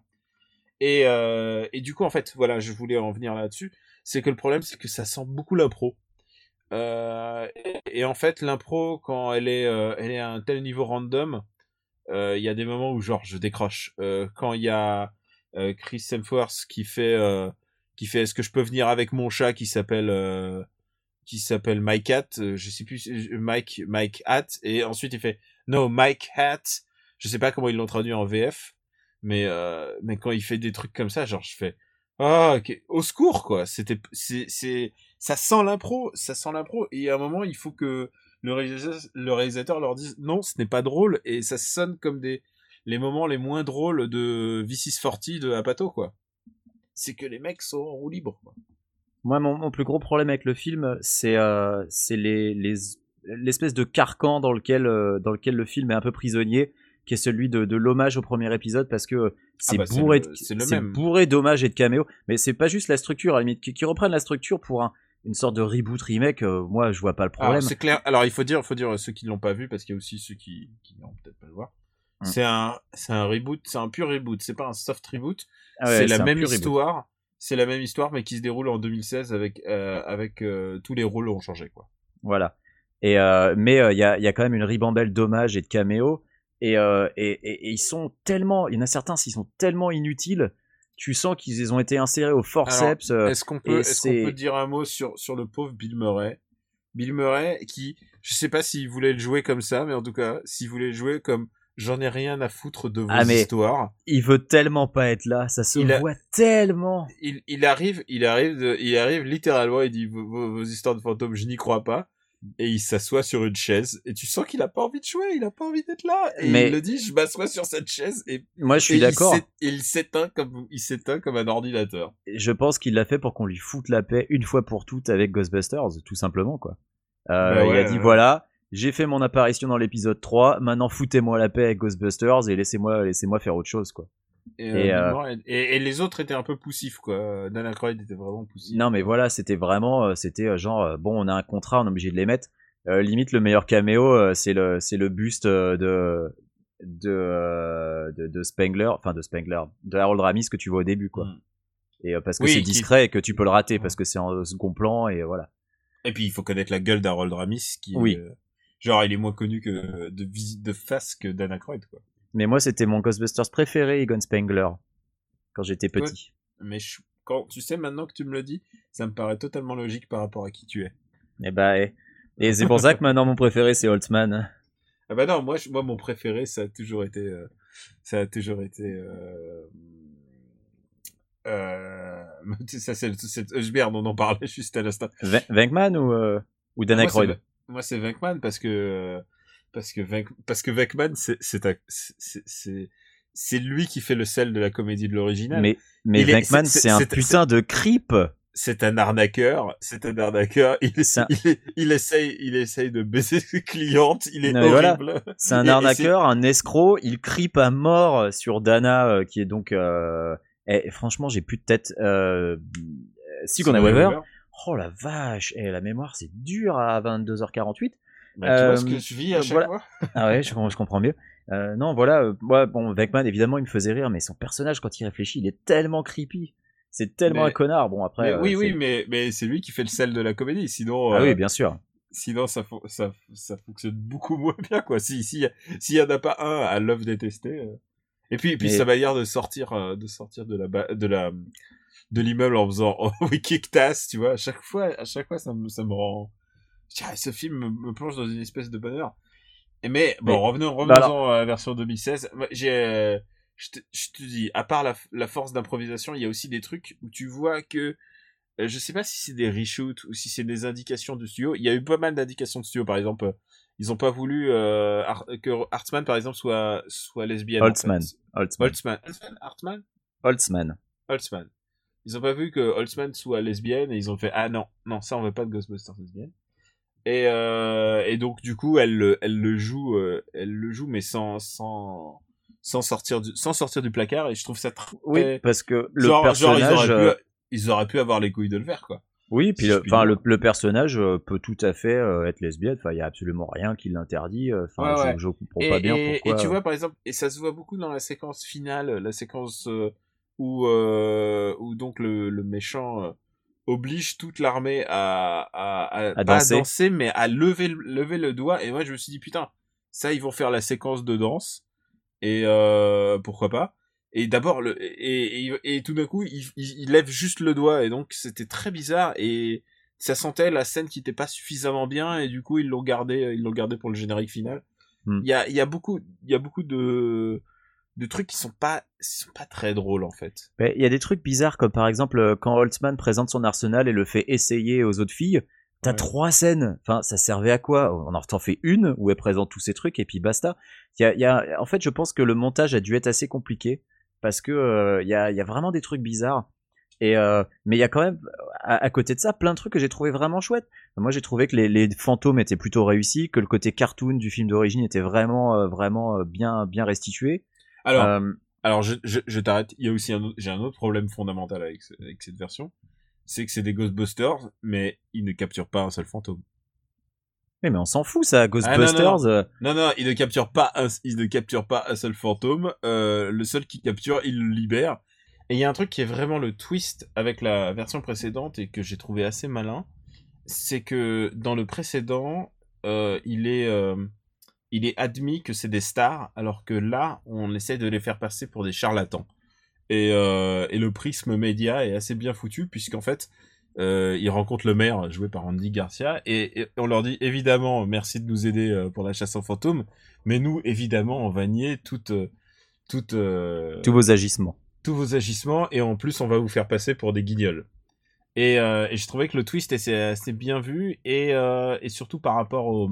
Et, euh, et du coup, en fait, voilà, je voulais en venir là-dessus. C'est que le problème, c'est que ça sent beaucoup l'impro. Euh, et, en fait, l'impro, quand elle est, euh, elle est à un tel niveau random, il y a des moments où genre je décroche. Quand il y a Chris Hemsworth qui fait, qui fait, est-ce que je peux venir avec mon chat qui s'appelle, qui s'appelle Mike Hat, euh, je sais plus, euh, Mike, Mike Hat, et ensuite il fait, no Mike Hat. Je sais pas comment ils l'ont traduit en VF, mais euh, mais quand il fait des trucs comme ça, genre je fais, ah, ok, au secours quoi. C'était, c'est, c'est, ça sent l'impro, ça sent l'impro. Et à un moment, il faut que le réalisateur, le réalisateur leur dise non, ce n'est pas drôle. Et ça sonne comme des les moments les moins drôles de V640 de Apato quoi. C'est que les mecs sont en roue libre. Quoi. Moi, mon, mon plus gros problème avec le film, c'est euh, c'est les les l'espèce de carcan dans lequel euh, dans lequel le film est un peu prisonnier, qui est celui de, de l'hommage au premier épisode, parce que c'est Ah bah, c'est bourré, même. bourré d'hommages et de caméos. Mais c'est pas juste la structure, à la limite, qui, qui reprennent la structure pour un, une sorte de reboot remake. euh, moi, je vois pas le problème. Alors, c'est clair. Alors il faut dire, faut dire à ceux qui l'ont pas vu parce qu'il y a aussi ceux qui qui n'ont peut-être pas le voir. Hmm. C'est un c'est un reboot, c'est un pur reboot. C'est pas un soft reboot. Ah ouais, c'est la même histoire. C'est la même histoire, mais qui se déroule en 2016 avec euh, avec euh, tous les rôles ont changé quoi. Voilà. Et euh, mais il y, a, y a quand même une ribambelle d'hommages et de caméos. Et, euh, et, et, et ils sont tellement, il y en a certains, s'ils sont tellement inutiles, tu sens qu'ils ont été insérés au forceps. Est-ce qu'on peut dire un mot sur, sur le pauvre Bill Murray? Bill Murray, qui, je sais pas s'il voulait le jouer comme ça, mais en tout cas, s'il voulait le jouer comme j'en ai rien à foutre de vos Ah, mais- histoires. il veut tellement pas être là, ça se Il a- voit tellement. Il, il arrive, il arrive, de- il arrive littéralement, il dit vos, vos- vos histoires de fantômes, je n'y crois pas. et il s'assoit sur une chaise et tu sens qu'il a pas envie de jouer, il a pas envie d'être là et Mais- il le dit je m'assois sur cette chaise et, Moi, je suis il d'accord. il s'éteint comme il s'éteint comme un ordinateur. Je pense qu'il l'a fait pour qu'on lui foute la paix une fois pour toutes avec Ghostbusters, tout simplement, quoi. Euh, Bah il a dit ouais. voilà, j'ai fait mon apparition dans l'épisode 3, maintenant foutez-moi la paix avec Ghostbusters et laissez-moi laissez-moi faire autre chose, quoi. Et, Et, euh, euh, et, et les autres étaient un peu poussifs quoi. Dan Aykroyd était vraiment poussif. Non, mais voilà, c'était vraiment, euh, c'était genre, bon, on a un contrat, on est obligé de les mettre. Euh, limite, le meilleur caméo, c'est le, c'est le buste de, de, de, de Spengler, enfin de Spengler, de Harold Ramis que tu vois au début, quoi. Mm. Et parce que Oui, c'est discret et que tu peux le rater parce que c'est en second plan et voilà. Et puis il faut connaître la gueule d'Harold Ramis qui Oui. euh, genre il est moins connu que de de face que Dan Aykroyd quoi. Mais moi, c'était mon Ghostbusters préféré, Egon Spengler, quand j'étais Ouais. petit. Mais je- quand tu sais maintenant que tu me le dis, ça me paraît totalement logique par rapport à qui tu es. Et bah, et, et c'est pour ça que maintenant mon préféré, c'est Holtzman. Ah bah non, moi, je- moi mon préféré, ça a toujours été, euh, ça a toujours été, euh, euh, ça c'est, je merde, on en parlait juste à l'instant. Ve- Venkman ou, euh, ou Dan Aykroyd Moi c'est Venkman parce que, parce que Venk, parce que Venkman c'est, c'est, lui qui fait le sel de la comédie de l'original. Mais, mais Venkman, c'est- un putain de creep. c'est un arnaqueur, c'est un arnaqueur. Il, un- il, essaye, il essaye de baiser ses clientes. Il est Non, mais voilà. horrible. C'est un Et- et arnaqueur, un escroc. Il creep à mort sur Dana, euh, qui est donc. Euh... eh, franchement, j'ai plus de tête. Euh... Si qu'on a Weaver. Oh la vache, et la mémoire c'est dur à 22h48. Bah, tu vois ce Euh, que je vis à chaque voilà. fois. Ah ouais, je, je comprends mieux. Euh, non, voilà, euh, ouais, bon, Venkman évidemment il me faisait rire, mais son personnage quand il réfléchit, il est tellement creepy. C'est tellement Mais- un connard. Bon après. Mais euh, oui, oui, mais, mais c'est lui qui fait le sel de la comédie. Sinon, Ah euh, oui, bien sûr. sinon ça, ça, ça fonctionne beaucoup moins bien, quoi. Si, si, s'il y en a pas un à love détester. euh. Et puis, et puis sa manière de sortir, euh, de sortir de la, de la, de l'immeuble en faisant oh, we kick tass, tu vois. À chaque fois, à chaque fois, ça me, ça me rend. Dirais, ce film me, me plonge dans une espèce de bonheur. Et mais bon, Mais- revenons, revenons bah alors- à la version 2016. Moi, J'ai, euh, je te, je te dis, à part la, la force d'improvisation, il y a aussi des trucs où tu vois que euh, je sais pas si c'est des reshoots ou si c'est des indications de studio. Il y a eu pas mal d'indications de studio, par exemple. euh, Ils ont pas voulu euh, Ar- que Hartman, par exemple, soit soit lesbienne. en Holtzman. fait. Holtzman. Holtzman. Holtzman. Hartman. Holtzman. Holtzman. Ils ont pas vu que Holtzman soit lesbienne et ils ont fait ah non non ça on veut pas de Ghostbusters lesbienne. Et euh, et donc du coup elle le- elle le joue euh, elle le joue mais sans sans sans sortir du sans sortir du placard et je trouve ça très Oui, parce que le genre, genre, personnage. ils euh, auraient pu ils auraient pu avoir les couilles de le faire quoi. Oui, puis enfin le, le personnage peut tout à fait euh, être lesbienne. Enfin, il y a absolument rien qui l'interdit. Enfin, Ouais, je, ouais. je comprends et, pas bien et- pourquoi. et tu vois, par exemple, et ça se voit beaucoup dans la séquence finale, la séquence euh, où, euh, où donc le, le méchant euh, oblige toute l'armée à, à, à, À pas danser. mais à lever, le- lever le doigt. Et moi, je me suis dit, putain, ça, ils vont faire la séquence de danse. Et euh, pourquoi pas Et d'abord, le, et, et, et tout d'un coup, il, il, il lève juste le doigt. Et donc, c'était très bizarre. Et ça sentait la scène qui était pas suffisamment bien. Et du coup, ils l'ont gardé, ils l'ont gardé pour le générique final. Hmm. Il y a, il y a beaucoup, il y a beaucoup de, de trucs qui sont pas, qui sont pas très drôles en fait. Mais Il y a des trucs bizarres comme par exemple euh, quand Holtzman présente son arsenal et le fait essayer aux autres filles. T'as Ouais. trois scènes. Enfin, ça servait à quoi? On en t'en fait une où elle présente tous ces trucs et puis basta. Il y a, il y a, en fait, je pense que le montage a dû être assez compliqué parce que euh, il y, a, il y a vraiment des trucs bizarres. Et euh, mais il y a quand même à, à côté de ça plein de trucs que j'ai trouvé vraiment chouettes. Moi, j'ai trouvé que les, les fantômes étaient plutôt réussis, que le côté cartoon du film d'origine était vraiment euh, vraiment euh, bien bien restitué. Alors, Euh, alors je, je, je t'arrête. Il y a aussi un j'ai un autre problème fondamental avec, avec cette version, c'est que c'est des Ghostbusters, mais ils ne capturent pas un seul fantôme. oui, mais on s'en fout ça, Ah, Ghostbusters. non, euh, Non, non, ils ne capturent pas un, ils ne capturent pas un seul fantôme. Euh, le seul qui capture, ils le libèrent. Et il y a un truc qui est vraiment le twist avec la version précédente et que j'ai trouvé assez malin, c'est que dans le précédent, euh, il est, il est admis que c'est des stars, alors que là, on essaie de les faire passer pour des charlatans. Et, euh, et le prisme média est assez bien foutu puisqu'en fait, euh, ils rencontrent le maire joué par Andy Garcia et, et on leur dit évidemment merci de nous aider euh, pour la chasse aux fantômes, mais nous évidemment on va nier toute, toute, euh, tous vos agissements. tous vos agissements et en plus on va vous faire passer pour des guignols. Et, et je trouvais que le twist était assez bien vu et, et surtout par rapport au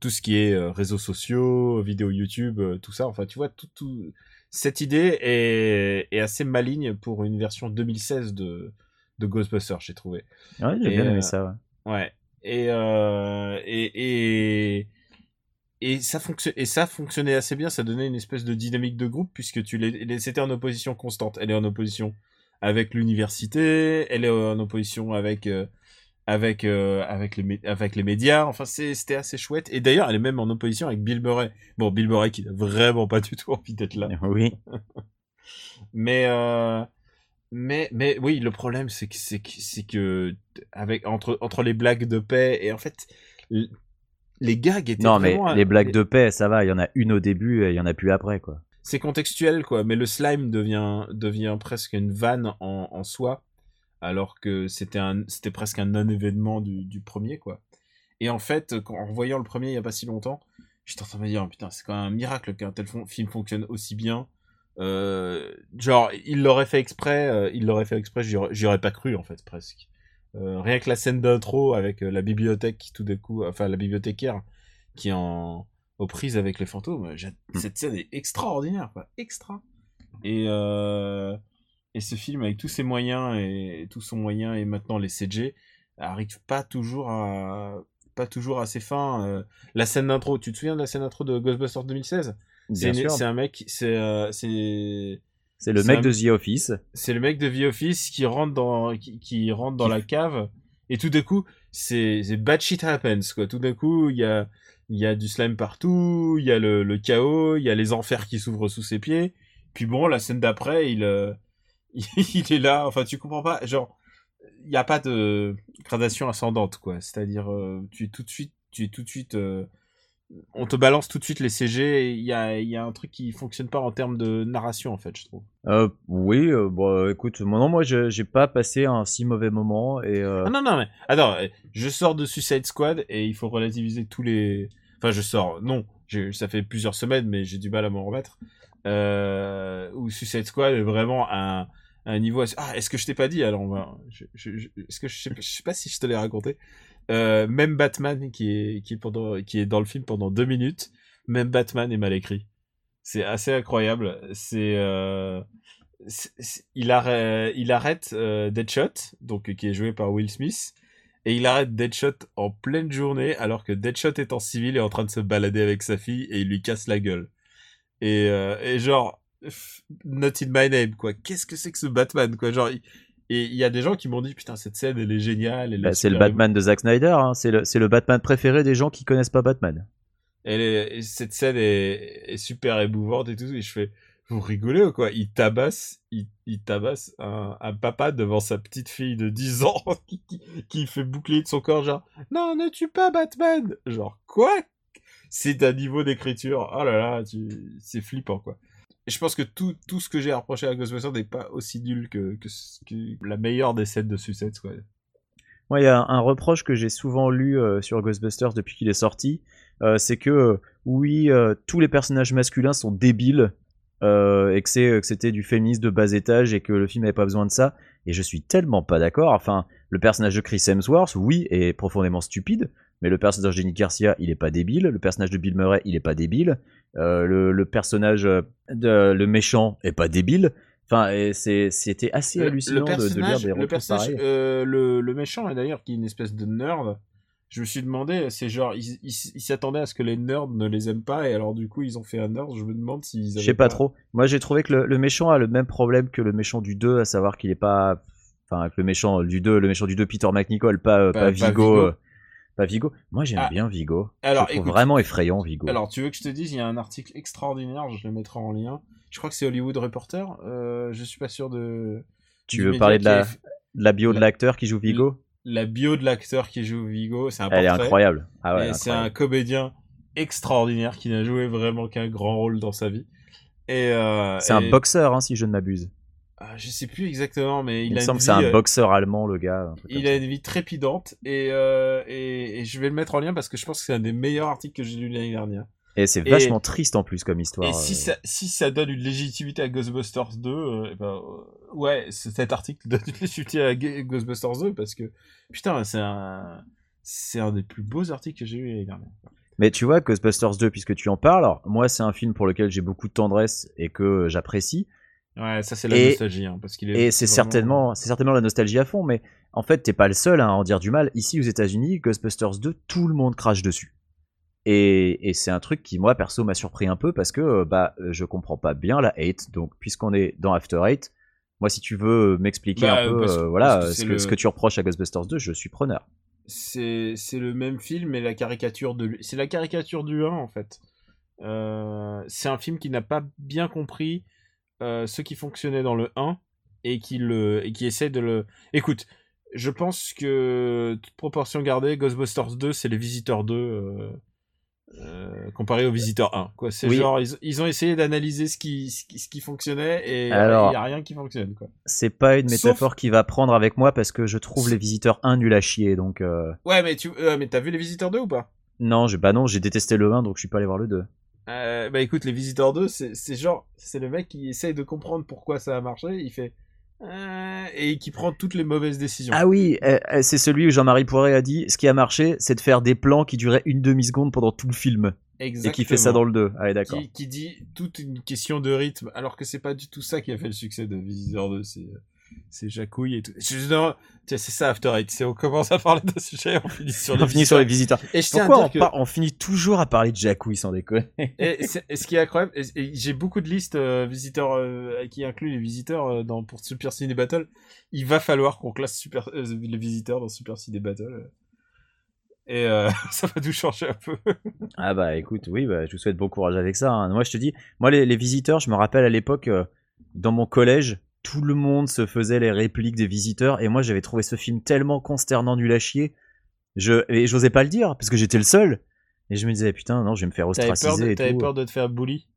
tout ce qui est euh, réseaux sociaux, vidéos YouTube, euh, tout ça. Enfin, tu vois, tout, tout... cette idée est, est assez maligne pour une version 2016 de, de Ghostbusters, j'ai trouvé. Ouais, j'ai bien aimé euh, ça. ouais. Ouais. Et, et, et, et, ça et ça fonctionnait assez bien, ça donnait une espèce de dynamique de groupe puisque tu c'était en opposition constante. Elle est en opposition avec l'université, elle est en opposition avec, avec, euh, avec, les, avec les médias. Enfin, c'était assez chouette. Et d'ailleurs, elle est même en opposition avec Bill Murray. Bon, Bill Murray qui n'a vraiment pas du tout envie d'être là. Oui. Mais, euh, mais, mais oui, le problème, c'est que, c'est que, avec, entre, entre les blagues de paix et en fait, les gags étaient Non, mais les blagues de paix, ça va. Il y en a une au début et il y en a plus après, quoi. c'est contextuel, quoi. Mais le slime devient, devient presque une vanne en, en soi, alors que c'était un, c'était presque un non-événement du, du premier, quoi. Et en fait, quand- en revoyant le premier il y a pas si longtemps, j'étais en train de me dire, oh, putain, c'est quand même un miracle qu'un tel film fonctionne aussi bien. Euh, genre, il l'aurait fait exprès, euh, il l'aurait fait exprès, j'y aurais- pas cru, en fait, presque. Euh, rien que la scène d'intro avec la bibliothèque qui tout d'un coup, enfin la bibliothécaire qui est en aux prises avec les fantômes, j'ai- cette scène est extraordinaire, quoi, extra. Et euh, et ce film avec tous ses moyens et, tout son moyen et maintenant les CG arrive pas toujours à pas toujours à ses fins. Euh, la scène d'intro, tu te souviens de la scène d'intro de Ghostbusters 2016 C'est un mec, c'est euh, c'est C'est le mec un- de The Office. c'est le mec de The Office qui rentre dans qui, qui rentre dans la cave et tout d'un coup c'est c'est bad shit happens quoi tout d'un coup il y a il y a du slime partout il y a le, le chaos il y a les enfers qui s'ouvrent sous ses pieds puis bon la scène d'après il euh, il est là enfin tu comprends pas genre il y a pas de gradation ascendante quoi c'est-à-dire euh, tu es tout de suite tu es tout de suite euh, on te balance tout de suite les CG il y a y a un truc qui fonctionne pas en termes de narration en fait je trouve Euh, oui, euh, bon, écoute, moi, non, moi, j'ai pas passé un si mauvais moment et Ah non, non, mais attends, je sors de Suicide Squad et il faut relativiser tous les. Enfin, je sors, non, ça fait plusieurs semaines, mais j'ai du mal à m'en remettre. Euh, où Suicide Squad est vraiment un, un niveau. Ah, est-ce que je t'ai pas dit? Alors, je- Est-ce que je sais, pas si je te l'ai raconté. Euh, même Batman qui est, qui, est pendant, qui est dans le film pendant deux minutes, même Batman est mal écrit. C'est assez incroyable. C'est. Euh... il, arrête, il arrête euh, Deadshot, donc qui est joué par Will Smith, et il arrête Deadshot en pleine journée alors que Deadshot est en civil et en train de se balader avec sa fille et il lui casse la gueule. Et, et genre, not in my name quoi. Qu'est-ce que c'est que ce Batman quoi? Genre, il- et il y a des gens qui m'ont dit putain cette scène elle est géniale. bah, c'est le Batman de Zack Snyder. hein, C'est le, le Batman préféré des gens qui connaissent pas Batman. Elle est, et cette scène est, est super émouvante et tout. Et je fais, vous rigolez ou quoi? Il tabasse, il, il tabasse un, un papa devant sa petite fille de 10 ans qui, qui, qui fait bouclier de son corps, genre, non, ne tue pas Batman Genre, quoi? C'est un niveau d'écriture, oh là là, tu... c'est flippant quoi. Je pense que tout, ce que j'ai à reprocher à Ghostbusters n'est pas aussi nul que, la meilleure des scènes de Squad. Moi, il y a un reproche que j'ai souvent lu euh, sur Ghostbusters depuis qu'il est sorti, euh, c'est que euh, oui, tous les personnages masculins sont débiles et que c'était du féminisme de bas étage et que le film n'avait pas besoin de ça. Et je suis tellement pas d'accord. Enfin, le personnage de Chris Hemsworth, oui, est profondément stupide, mais le personnage de Jenny Garcia, il est pas débile. Le personnage de Bill Murray, il est pas débile. Euh, le, le personnage euh, de le méchant est pas débile. Enfin, c'était assez hallucinant de- de, lire des le, personnage euh, le, le méchant, est d'ailleurs, qui est une espèce de nerd, je me suis demandé, c'est genre, ils s'attendaient à ce que les nerds ne les aiment pas, et alors du coup, ils ont fait un nerd, je me demande s'ils Je sais pas trop. Moi, j'ai trouvé que le, méchant a le même problème que le méchant du 2, à savoir qu'il est pas. Enfin, que le méchant du 2, le méchant du 2, Peter McNichol, pas, Pas- pas, pas Vigo. Vigo. Pas Vigo. Moi, j'aime Ah. bien Vigo. Alors, je le trouve écoute. vraiment effrayant, Vigo. Alors, tu veux que je te dise, il y a un article extraordinaire, je le mettrai en lien. Je crois que c'est Hollywood Reporter, euh, je suis pas sûr de... tu veux parler de la, de bio de la- l'acteur qui joue Vigo? La bio de l'acteur qui joue Vigo, c'est un Elle est incroyable. Ah ouais, c'est un comédien extraordinaire qui n'a joué vraiment qu'un grand rôle dans sa vie. Et, euh, C'est un boxeur, hein, si je ne m'abuse. Ah, je sais plus exactement, mais il, Il, me a semble que c'est un euh, boxeur allemand, le gars. Il a une vie trépidante et, euh, et, et je vais le mettre en lien parce que je pense que c'est un des meilleurs articles que j'ai lu l'année dernière. Et c'est Et- vachement triste en plus comme histoire. Et si euh. ça, si ça donne une légitimité à Ghostbusters 2, euh, eh ben, euh, ouais, cet article donne une légitimité à Ghostbusters 2 parce que, putain, c'est un, c'est un des plus beaux articles que j'ai eu l'année dernière. Mais tu vois, Ghostbusters 2, puisque tu en parles, alors, moi c'est un film pour lequel j'ai beaucoup de tendresse et que j'apprécie. Ouais, ça c'est la Et- nostalgie, hein, parce qu'il est. Et c'est vraiment- certainement, c'est certainement la nostalgie à fond, mais en fait, t'es pas le seul à en dire du mal. Ici aux États-Unis, Ghostbusters 2, tout le monde crache dessus. Et, et c'est un truc qui, moi, perso, m'a surpris un peu parce que euh, bah, je comprends pas bien la hate. Donc, puisqu'on est dans After Eight, moi, si tu veux m'expliquer Bah, un peu parce- euh, voilà, parce que ce, que, le- ce que tu reproches à Ghostbusters 2, je suis preneur. c'est le même film mais la caricature de c'est la caricature du 1 en fait Euh, c'est un film qui n'a pas bien compris euh, ce qui fonctionnait dans le 1 et qui le et qui essaie de le écoute je pense que toute proportion gardée Ghostbusters 2 c'est les visiteurs 2 euh, euh, comparé aux visiteurs 1 quoi c'est Oui. genre ils, ils ont essayé d'analyser ce qui, ce qui ce qui fonctionnait et il Alors- y a rien qui fonctionne quoi C'est pas une Sauf- métaphore qui va prendre avec moi parce que je trouve les visiteurs 1 nuls à chier. Donc, euh, ouais mais tu euh, mais t'as vu les visiteurs 2 ou pas? Non, j'ai- bah non, j'ai détesté le 1, donc je suis pas allé voir le 2. Euh, bah écoute, les visiteurs 2, c'est genre, c'est le mec qui essaye de comprendre pourquoi ça a marché, il fait euh, et qui prend toutes les mauvaises décisions. Ah oui, euh, c'est celui où Jean-Marie Poiré a dit ce qui a marché, c'est de faire des plans qui duraient une demi-seconde pendant tout le film. Et qui fait ça dans le 2. Allez, d'accord. qui, qui dit toute une question de rythme, alors que c'est pas du tout ça qui a fait le succès de Visiteurs 2, c'est c'est Jacouille et tout. C'est ça After Eight, c'est on commence à parler de sujet, on finit sur les On finit sur les visiteurs. visiteurs. Et je tiens Pourquoi on, dire que par- on finit toujours à parler de Jacouille sans déconner? Et, ce qui est incroyable, j'ai beaucoup de listes euh, visiteurs euh, qui incluent les visiteurs euh, dans pour Super Ciné Battle. Il va falloir qu'on classe Super les visiteurs dans Super Ciné Battle. Et ça va tout changer un peu. Ah bah écoute, oui, bah, je vous souhaite bon courage avec ça. hein. Moi je te dis, moi les, les visiteurs, je me rappelle à l'époque, dans mon collège, tout le monde se faisait les répliques des visiteurs et moi j'avais trouvé ce film tellement consternant, nul à chier. Je, et j'osais pas le dire parce que j'étais le seul. Et je me disais, putain, non, je vais me faire T'avais peur, ostraciser de, et t'avais peur de te faire bully?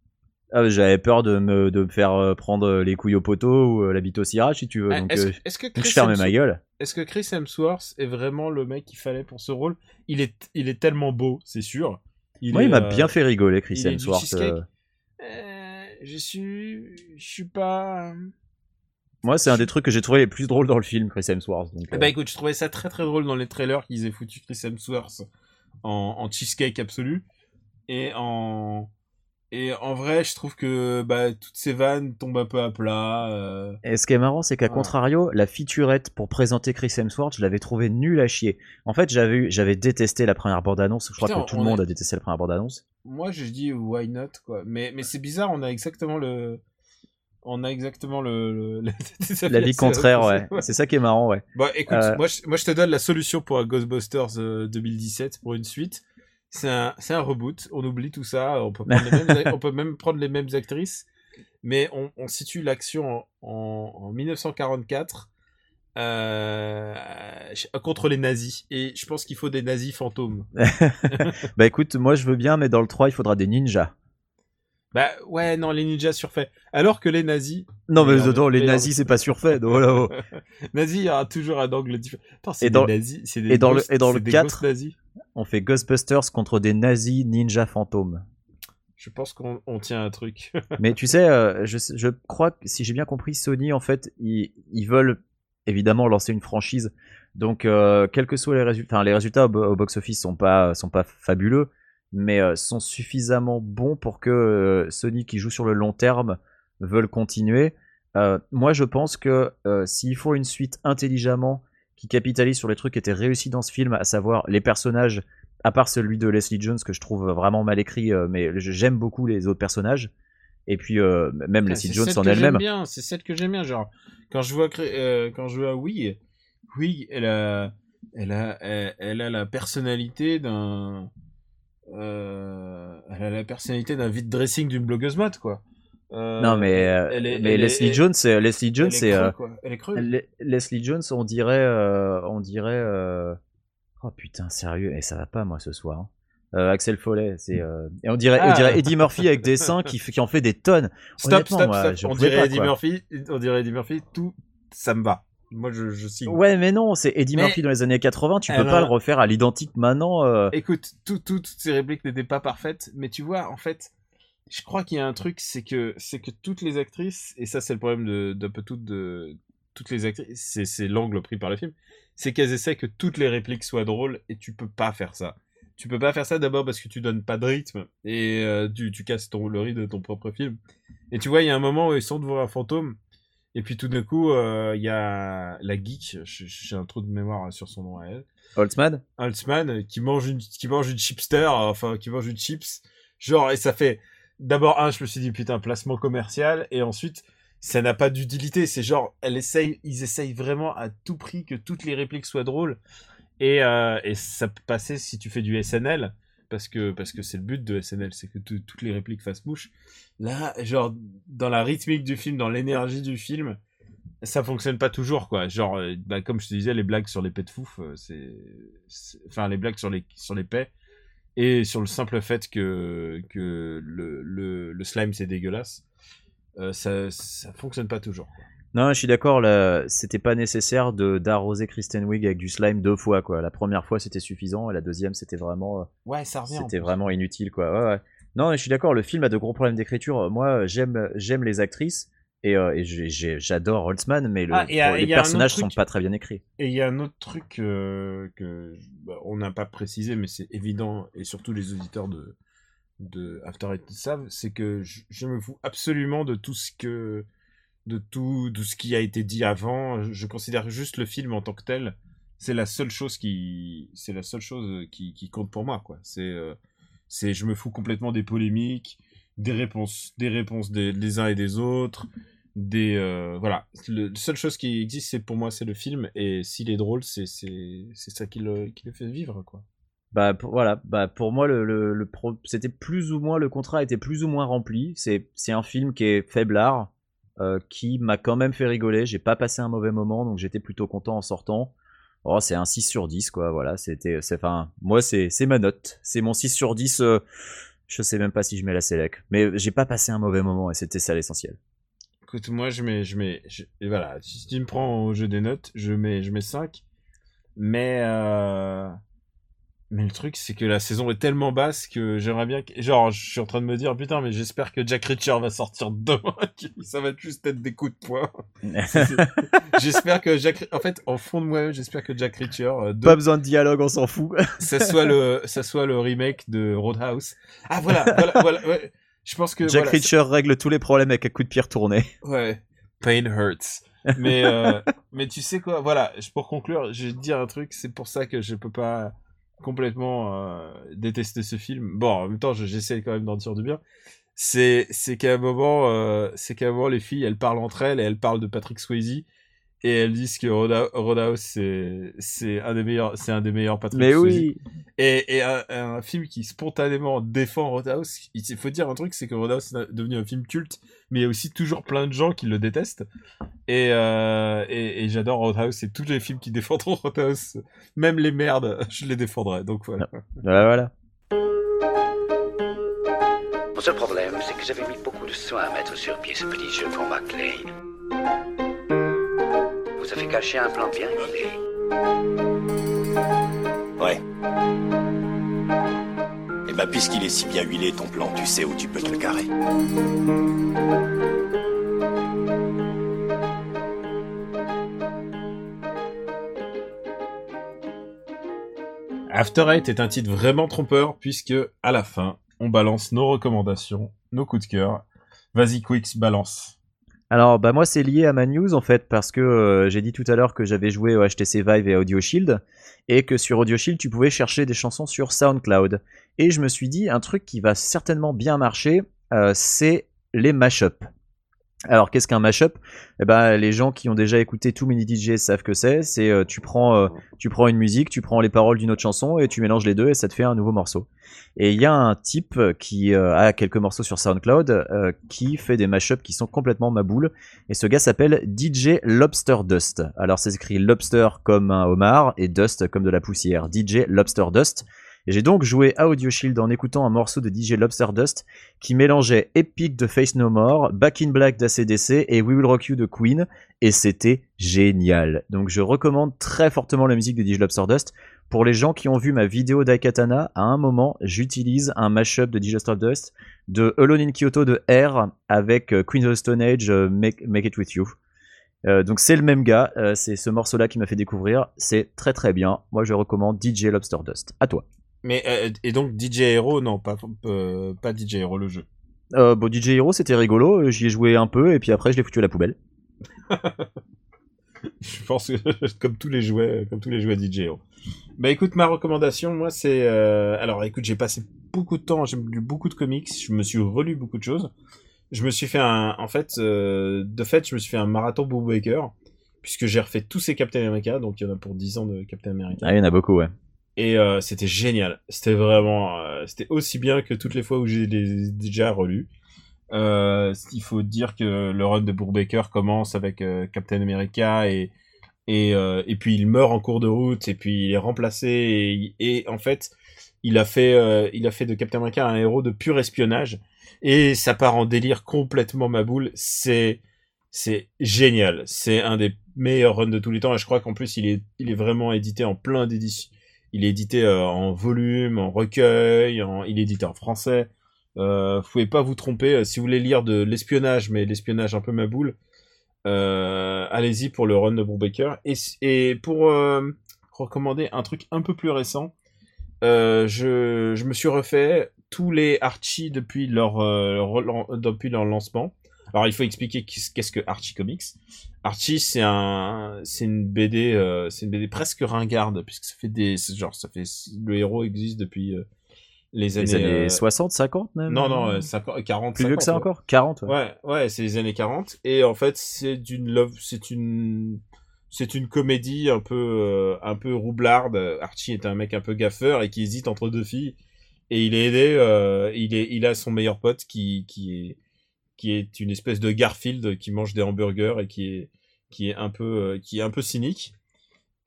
Ah, j'avais peur de me, de me faire euh, prendre les couilles au poteau ou euh, la bite au cirage si tu veux. Ah, donc Est-ce euh, que, est-ce que donc Chris je fermais ma gueule. Est-ce que Chris Hemsworth est vraiment le mec qu'il fallait pour ce rôle? Il est, il est tellement beau, c'est sûr. Il Moi, est, il m'a euh, bien fait rigoler, Chris Hemsworth. euh, je suis, je suis pas. Moi, c'est un des trucs que j'ai trouvé les plus drôles dans le film, Chris Hemsworth. Donc, Eh euh, Bah écoute, je trouvais ça très très drôle dans les trailers qu'ils aient foutu Chris Hemsworth en, en cheesecake absolu. Et en, et en vrai, je trouve que bah, toutes ces vannes tombent un peu à plat. euh. Et ce qui est marrant, c'est qu'à contrario, la featurette pour présenter Chris Hemsworth, je l'avais trouvé nulle à chier. En fait, j'avais détesté la première bande-annonce. Je crois que tout le on monde est- a détesté la première bande-annonce. Moi, je dis why not quoi. Mais, mais c'est bizarre, on a exactement le. On a exactement le. le- La vie contraire, ouais. C'est ça qui est marrant, ouais. Bon, écoute, Euh, moi, je, moi je te donne la solution pour un Ghostbusters euh, 2017 pour une suite. C'est un, reboot. On oublie tout ça. On peut, prendre les mêmes, on peut même prendre les mêmes actrices. Mais on, on situe l'action en, en, en 1944 euh, contre les nazis. Et je pense qu'il faut des nazis fantômes. Bah écoute, moi je veux bien, mais dans le 3, il faudra des ninjas. Bah ouais, non, les ninjas surfaits. Alors que les nazis. Non, mais attends, les nazis, c'est pas surfait. donc voilà, oh. nazis, il y aura toujours un angle différent. C'est Et des dans- nazis. c'est des et dans le- et dans le c'est des 4, ghosts nazis. On fait Ghostbusters contre des nazis ninja fantômes. Je pense qu'on on tient un truc. Mais tu sais, euh, je, sais- je crois que si j'ai bien compris, Sony, en fait, ils, ils veulent évidemment lancer une franchise. Donc, euh, quels que soient les résultats, enfin, les résultats au, bo- au box-office sont pas, sont pas fabuleux, mais euh, sont suffisamment bons pour que euh, Sony, qui joue sur le long terme, veulent continuer. Euh, moi, je pense que s'il faut une suite intelligemment qui capitalise sur les trucs qui étaient réussis dans ce film, à savoir les personnages, à part celui de Leslie Jones que je trouve vraiment mal écrit, mais j'aime beaucoup les autres personnages. Et puis euh, même Putain, Leslie Jones en elle-même. c'est celle que j'aime bien. Genre, quand je vois, euh, quand je vois oui, oui, elle a, elle a, elle, elle a la personnalité d'un, euh, elle a la personnalité d'un vide dressing d'une blogueuse mode, quoi. Euh, Non mais, euh, elle est- mais elle est- Leslie Jones, c'est Leslie Jones, est c'est est Leslie Jones, on dirait, on dirait. Oh putain, sérieux, et ça va pas moi ce soir. hein. Euh, Axel Follet, c'est. euh, Et on dirait, on Ah. dirait Eddie Murphy avec des seins qui, en fait des tonnes. Stop, stop, moi, stop. On dirait pas, Eddie quoi. Murphy, on dirait Eddie Murphy, tout, ça me va. Moi, je, je signe. Ouais, mais non, c'est Eddie Mais- Murphy dans les années 80. Tu peux pas le refaire à l'identique maintenant. euh. Écoute, tout- tout- toutes ces répliques n'étaient pas parfaites, mais tu vois, en fait, je crois qu'il y a un truc, c'est que c'est que toutes les actrices, et ça c'est le problème de d'un peu toutes de toutes les actrices, c'est c'est l'angle pris par le film, c'est qu'elles essaient que toutes les répliques soient drôles, et tu peux pas faire ça. Tu peux pas faire ça d'abord parce que tu donnes pas de rythme et euh, tu, tu casses ton, le rythme de ton propre film. Et tu vois, il y a un moment où ils sont devant un fantôme, et puis tout d'un coup, euh, il y a la geek, j'ai un trou de mémoire sur son nom à elle, Holtzman? Holtzman euh, qui mange une qui mange une chipster enfin qui mange une chips. Genre et ça fait d'abord un je me suis dit putain placement commercial et ensuite ça n'a pas d'utilité. C'est genre elle essaye ils essayent vraiment à tout prix que toutes les répliques soient drôles. Et euh, et ça peut passer si tu fais du SNL parce que parce que c'est le but de SNL c'est que tout- toutes les répliques fassent mouche là genre dans la rythmique du film dans l'énergie du film ça fonctionne pas toujours quoi genre euh, bah, comme je te disais les blagues sur les pets de fouf euh, c'est enfin les blagues sur les sur les pets et sur le simple fait que que le le, slime c'est dégueulasse euh, ça ça fonctionne pas toujours. Non, je suis d'accord, c'était pas nécessaire d'arroser Kristen Wiig avec du slime deux fois, quoi. La première fois, c'était suffisant, et la deuxième, c'était vraiment, euh, ouais ça revient en c'était vraiment inutile, quoi. Ouais, ouais. Non, je suis d'accord, le film a de gros problèmes d'écriture. Moi, j'aime, les actrices, et, euh, et j'adore Holtzman, mais le- Ah, les personnages sont pas très bien écrits. Et il y a un autre truc euh, que bah, on n'a pas précisé, mais c'est évident, et surtout les auditeurs de, de After Eight savent, c'est que je, je me fous absolument de tout ce que de tout, de ce qui a été dit avant. Je, considère juste le film en tant que tel. C'est la seule chose qui, c'est la seule chose qui, qui compte pour moi, quoi. C'est, euh, c'est, je me fous complètement des polémiques, des réponses, des réponses des, uns et des autres, des, euh, voilà. La seule chose qui existe, c'est pour moi, c'est le film, et s'il est drôle, c'est, c'est, c'est ça qui le, qui le fait vivre, quoi. Bah pour, voilà, bah pour moi le, le, le pro- c'était plus ou moins le contrat était plus ou moins rempli. C'est c'est un film qui est faiblard, euh, qui m'a quand même fait rigoler. J'ai pas passé un mauvais moment, donc j'étais plutôt content en sortant. Oh, c'est un 6 sur 10 quoi, voilà, c'était enfin moi c'est ma note, c'est mon 6 sur 10 euh, je sais même pas si je mets la sélec, mais j'ai pas passé un mauvais moment et c'était ça l'essentiel. Écoute, moi, je mets, je mets, voilà, si tu me prends au jeu des notes, je mets, je mets 5. Mais, euh, mais le truc, c'est que la saison est tellement basse que j'aimerais bien que, genre, je suis en train de me dire, putain, mais j'espère que Jack Reacher va sortir demain, ça va juste être des coups de poing. J'espère que Jack, en fait, en fond de moi, j'espère que Jack Reacher, euh, de- pas besoin de dialogue, on s'en fout. ça soit le, ça soit le remake de Roadhouse. Ah, voilà, voilà, voilà, ouais. Je pense que, Jack voilà, Reacher règle tous les problèmes avec un coup de pied retourné. Ouais. Pain hurts. Mais, euh, mais tu sais quoi, voilà, pour conclure, je vais te dire un truc, c'est pour ça que je peux pas complètement euh, détester ce film. Bon, en même temps, je- j'essaie quand même d'en dire du bien. C'est, c'est qu'à un moment, euh, c'est qu'à un moment, les filles, elles parlent entre elles et elles parlent de Patrick Swayze. Et elles disent que Roda- Roadhouse, c'est, c'est un des meilleurs, c'est un des meilleurs Patrick Mais oui. Et, et un, un film qui spontanément défend Roadhouse, il faut dire un truc, c'est que Roadhouse est devenu un film culte, mais il y a aussi toujours plein de gens qui le détestent. Et, euh, et, et j'adore Roadhouse, et tous les films qui défendront Roadhouse, même les merdes, je les défendrai. Donc voilà. Voilà, voilà. Mon seul problème, c'est que j'avais mis beaucoup de soin à mettre sur pied ce petit jeu pour McLean. Caché un plan bien huilé. Ouais. Et bah, puisqu'il est si bien huilé, ton plan, tu sais où tu peux te le carrer. After Eight est un titre vraiment trompeur, puisque à la fin, on balance nos recommandations, nos coups de cœur. Vas-y, Quix, balance. Alors, bah moi, c'est lié à ma news en fait, parce que euh, j'ai dit tout à l'heure que j'avais joué au HTC Vive et à Audio Shield, et que sur Audio Shield, tu pouvais chercher des chansons sur SoundCloud. Et je me suis dit, un truc qui va certainement bien marcher, euh, c'est les mashups. Alors, qu'est-ce qu'un mashup? Eh ben, les gens qui ont déjà écouté Too Many DJ savent que c'est. C'est euh, tu prends, euh, tu prends une musique, tu prends les paroles d'une autre chanson et tu mélanges les deux et ça te fait un nouveau morceau. Et il y a un type qui euh, a quelques morceaux sur SoundCloud qui fait des mashups qui sont complètement maboules. Et ce gars s'appelle DJ Lobster Dust. Alors, c'est écrit Lobster comme un homard et Dust comme de la poussière. DJ Lobster Dust. J'ai donc joué à Audio Shield en écoutant un morceau de DJ Lobster Dust qui mélangeait Epic de Face No More, Back in Black d'ACDC et We Will Rock You de Queen, et c'était génial. Donc je recommande très fortement la musique de DJ Lobster Dust. Pour les gens qui ont vu ma vidéo d'Aikatana, à un moment, j'utilise un mashup de DJ Lobster Dust de Alone in Kyoto de R avec euh, Queen of the Stone Age, euh, Make, It With You. Euh, donc c'est le même gars, c'est ce morceau-là qui m'a fait découvrir. C'est très très bien. Moi je recommande DJ Lobster Dust. À toi. Mais euh, et donc DJ Hero, non, pas euh, pas DJ Hero le jeu. Euh, bon, DJ Hero c'était rigolo, j'y ai joué un peu et puis après je l'ai foutu à la poubelle. Je pense que comme tous les jouets, comme tous les jouets DJ Hero. Bah écoute, ma recommandation, moi c'est, alors écoute, j'ai passé beaucoup de temps, j'ai lu beaucoup de comics, je me suis relu beaucoup de choses. Je me suis fait un, en fait, de fait, je me suis fait un marathon Bob Baker puisque j'ai refait tous ces Captain America, donc il y en a pour 10 ans de Captain America. Ah, il y en a beaucoup, ouais. Et euh, c'était génial. C'était vraiment, euh, c'était aussi bien que toutes les fois où j'ai déjà relus. Euh, il faut dire que le run de Brubaker commence avec Captain America et et puis il meurt en cours de route et puis il est remplacé et, en fait il a fait il a fait de Captain America un héros de pur espionnage et ça part en délire complètement ma boule. C'est c'est génial. C'est un des meilleurs runs de tous les temps et je crois qu'en plus il est il est vraiment édité en plein d'éditions il est édité euh, en volume, en recueil, il est édité en français. Euh, vous pouvez pas vous tromper. euh, Si vous voulez lire de l'espionnage, mais l'espionnage un peu ma boule, euh, allez-y pour le run de Brubaker. Et, pour recommander un truc un peu plus récent, je, me suis refait tous les Archie depuis leur lancement. Alors il faut expliquer qu'est-ce que Archie Comics. Archie c'est un c'est une BD euh, c'est une BD presque ringarde puisque ça fait des genre ça fait le héros existe depuis euh, les années, Les années euh, 60, 50 même non non euh, 50 40 Plus vieux que 50, ça ouais. encore 40 ouais. Ouais, ouais, c'est les années 40 et en fait c'est d'une love, c'est une, c'est une comédie un peu, euh, un peu roublarde. Archie est un mec un peu gaffeur et qui hésite entre deux filles et il est aidé, euh, il est, il a son meilleur pote qui, qui est, qui est une espèce de Garfield qui mange des hamburgers et qui est, qui est un peu, euh, qui est un peu cynique.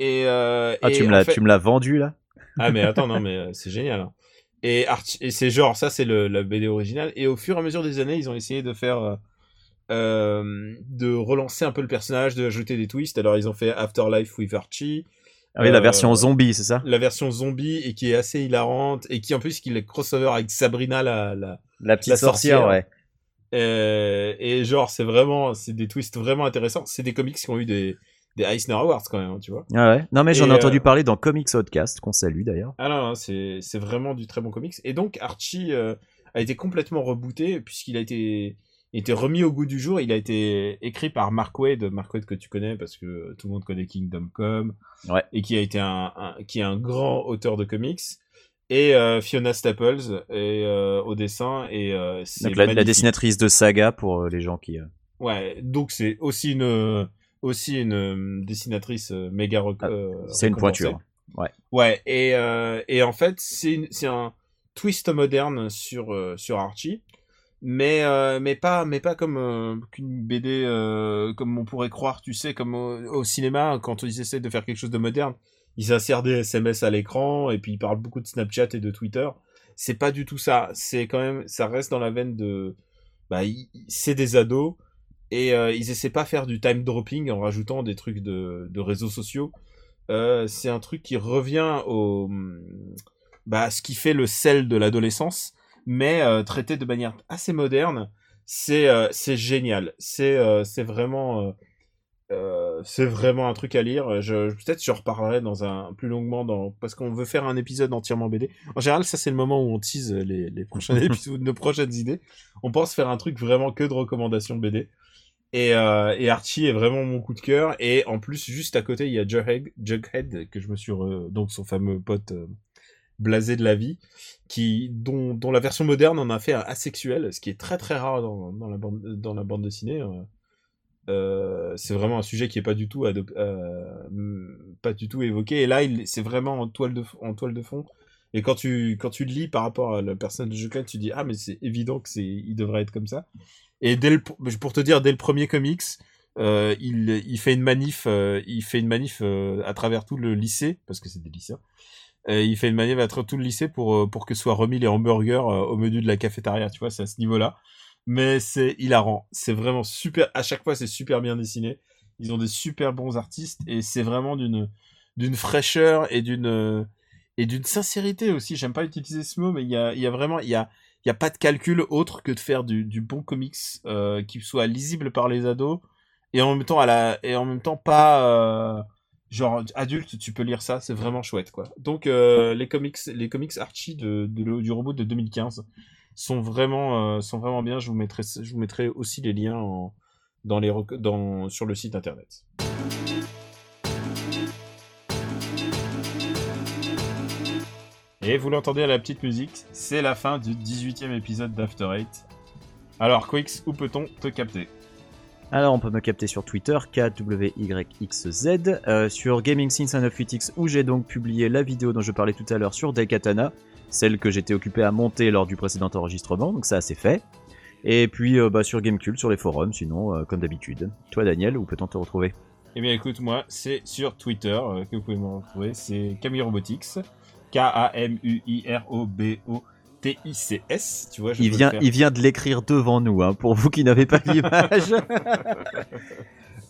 Et, euh, Ah, et tu me l'as fait- vendu là? Ah mais attends non mais euh, c'est génial. hein. Et Archie, et c'est genre ça c'est le la BD originale et au fur et à mesure des années ils ont essayé de faire euh, de relancer un peu le personnage, de ajouter des twists. Alors ils ont fait Afterlife with Archie, Ah oui, la version zombie, c'est ça? la version zombie et qui est assez hilarante et qui en plus qu'il est crossover avec Sabrina la la La petite la sorcière, sorcière. ouais. Euh, et genre c'est vraiment c'est des twists vraiment intéressants. C'est des comics qui ont eu des des Eisner Awards quand même, tu vois. Ah ouais. Non, mais j'en ai entendu euh, parler dans Comics Podcast, qu'on salue d'ailleurs. Ah non, non, c'est c'est vraiment du très bon comics. Et donc Archie euh, a été complètement rebooté puisqu'il a été été remis au goût du jour. Il a été écrit par Mark Wade, Mark Wade que tu connais parce que tout le monde connaît Kingdom Come, Ouais. et qui a été un, un- qui est un grand auteur de comics. Et euh, Fiona Staples et, euh, au dessin et euh, Donc la, dessinatrice de Saga pour euh, les gens qui. Ouais, donc c'est aussi une aussi une dessinatrice méga Ah, C'est une pointure. Ouais. Ouais, et, et en fait, c'est un twist moderne sur, sur Archie, mais, mais, pas, mais pas comme qu'une BD comme on pourrait croire, tu sais, comme au, au cinéma, quand ils essaient de faire quelque chose de moderne, ils insèrent des SMS à l'écran et puis ils parlent beaucoup de Snapchat et de Twitter. C'est pas du tout ça. C'est quand même, ça reste dans la veine de, bah, c'est des ados et euh, ils essaient pas faire du time dropping en rajoutant des trucs de, de réseaux sociaux. Euh, c'est un truc qui revient au bah ce qui fait le sel de l'adolescence mais euh, traité de manière assez moderne c'est c'est génial c'est c'est vraiment euh, c'est vraiment un truc à lire je peut-être je reparlerai dans un plus longuement dans parce qu'on veut faire un épisode entièrement BD en général ça c'est le moment où on tease les, les prochains épisodes nos prochaines idées on pense faire un truc vraiment que de recommandations BD et, euh, et Archie est vraiment mon coup de cœur. Et en plus, juste à côté, il y a Jughead, Jughead que je me suis re- donc son fameux pote euh, blasé de la vie, qui dont, dont la version moderne en a fait un asexuel, ce qui est très très rare dans, dans la bande dans la bande dessinée. Euh. C'est vraiment un sujet qui est pas du tout euh, pas du tout évoqué. Et là, c'est vraiment en toile de en toile de fond. Et quand tu quand tu le lis par rapport à la personne de Jughead, tu dis ah mais c'est évident que c'est il devrait être comme ça. Et dès le, pour te dire, dès le premier comics, euh, il, il fait une manif, il fait une manif à travers tout le lycée, parce que c'est des lycéens. Il fait une manœuvre à travers tout le lycée pour, pour que soient remis les hamburgers au menu de la cafétéria, tu vois, c'est à ce niveau-là. Mais c'est hilarant. C'est vraiment super. À chaque fois, c'est super bien dessiné. Ils ont des super bons artistes et c'est vraiment d'une d'une fraîcheur et d'une euh, et d'une sincérité aussi. J'aime pas utiliser ce mot, mais il y a, y a vraiment il y a il y a pas de calcul autre que de faire du, du bon comics euh, qui soit lisible par les ados et en même temps à la et en même temps pas euh, genre adulte tu peux lire ça c'est vraiment chouette quoi donc les comics les comics Archie de- du robot de 2015 sont vraiment euh, sont vraiment bien. Je vous mettrai je vous mettrai aussi les liens en- dans les sur le site internet. Et vous l'entendez à la petite musique c'est la fin du 18e épisode d'After Eight. Alors Quix où peut-on te capter? Alors, on peut me capter sur Twitter, KWYXZ, euh, sur Gaming Scenes 198X, où j'ai donc publié la vidéo dont je parlais tout à l'heure sur Daikatana, celle que j'étais occupé à monter lors du précédent enregistrement, donc ça c'est fait. Et puis euh, bah, sur Gamecult, sur les forums, sinon, euh, comme d'habitude. Toi, Daniel, où peut-on te retrouver? Eh bien, écoute, moi, c'est sur Twitter euh, que vous pouvez me retrouver. C'est Camille Robotics. K-A-M-U-I-R-O-B-O-T-I-C-S. Tu vois, je il vient, il de l'écrire devant nous, hein, pour vous qui n'avez pas l'image,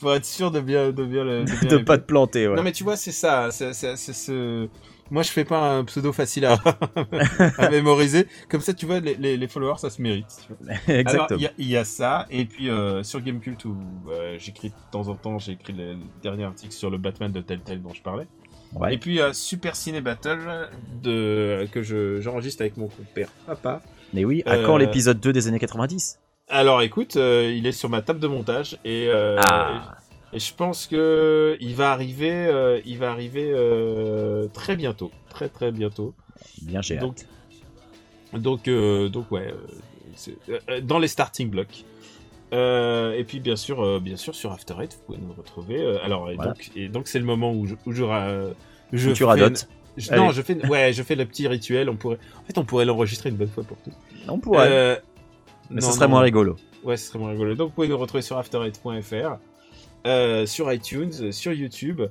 Pour être sûr de bien, de bien le. De, bien de pas te planter. Ouais. Non, mais tu vois, c'est ça. C'est ce. Moi, je fais pas un pseudo facile à, à mémoriser. Comme ça, tu vois, les, les, les followers, ça se mérite. tu vois. Exactement. il y, a- il y a ça, et puis euh, sur Gamecult, où euh, j'écris de temps en temps, j'ai écrit le dernier article sur le Batman de Telltale dont je parlais. Ouais. Et puis euh, Super Ciné Battle de que je j'enregistre avec mon compère papa. Mais oui, à Euh, quand l'épisode 2 des années 90 Alors écoute, euh, il est sur ma table de montage et, euh, Ah. et, et je pense que il va arriver, euh, il va arriver euh, très bientôt, très très bientôt. Bien, j'ai Donc hâte. donc euh, donc ouais, dans les starting blocks. Et puis bien sûr, bien sûr sur After Eight, vous pouvez nous retrouver. Alors et Voilà. donc et donc c'est le moment où je où je, je Où tu radotes. je- non, je fais ouais, je fais le petit rituel. On pourrait, en fait, on pourrait l'enregistrer une bonne fois pour toutes. On pourrait, mais non, ce serait non, moins rigolo. Ouais, ce serait moins rigolo. Donc, vous pouvez nous retrouver sur after8.fr, euh, sur iTunes, sur YouTube.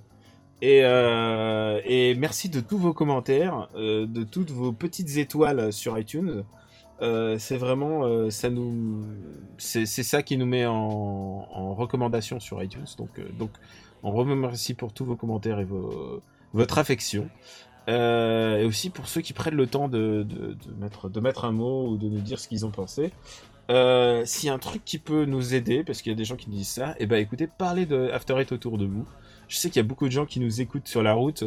Et, euh, et merci de tous vos commentaires, euh, de toutes vos petites étoiles sur iTunes. C'est vraiment, ça nous, c'est ça qui nous met en, recommandation sur iTunes. Donc, donc, on remercie pour tous vos commentaires et votre affection. Euh, et aussi pour ceux qui prennent le temps de, de, de mettre, de mettre un mot ou de nous dire ce qu'ils ont pensé. Euh, S'il y a un truc qui peut nous aider, parce qu'il y a des gens qui nous disent ça, et ben écoutez, parlez de After Eight autour de vous. Je sais qu'il y a beaucoup de gens qui nous écoutent sur la route.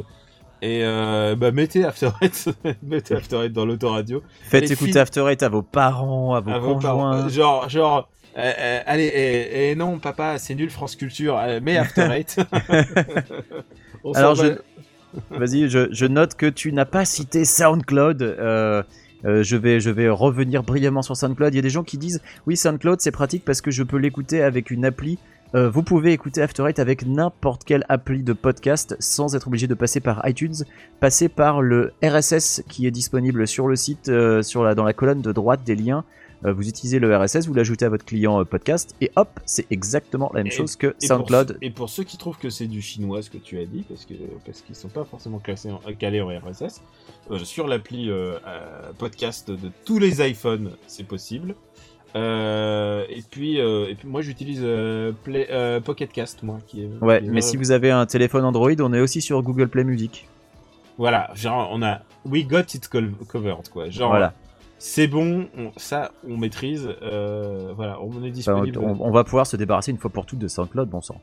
Et euh, bah mettez After Eight, mettez After Eight dans l'autoradio. Faites écouter After Eight à vos parents, à vos à conjoints. parents. Genre, genre, euh, euh, allez, et, non, papa, c'est nul France Culture, euh, mais After Eight. Alors, je- Vas-y, je, note que tu n'as pas cité SoundCloud. Euh, euh, je, vais, revenir brillamment sur SoundCloud. Il y a des gens qui disent oui, SoundCloud c'est pratique parce que je peux l'écouter avec une appli. Euh, vous pouvez écouter After Eight avec n'importe quelle appli de podcast sans être obligé de passer par iTunes. Passez par le RSS qui est disponible sur le site, dans la colonne de droite des liens. Euh, vous utilisez le RSS, vous l'ajoutez à votre client euh, podcast et hop, c'est exactement la même Et- chose que Et SoundCloud. et pour ceux qui trouvent que c'est du chinois ce que tu as dit, parce que parce qu'ils sont pas forcément classés en, calés en RSS, euh, sur l'appli euh, podcast de tous les iPhones, c'est possible. Euh, et puis euh, et puis moi j'utilise euh, Play- Pocket Cast moi qui est Ouais, qui est mais si vous avez un téléphone Android, on est aussi sur Google Play Music. voilà genre on a we got it covered quoi genre Voilà. C'est bon on- ça on maîtrise euh, voilà on est Enfin, disponible on, on va pouvoir se débarrasser une fois pour toutes de SoundCloud, bon sang.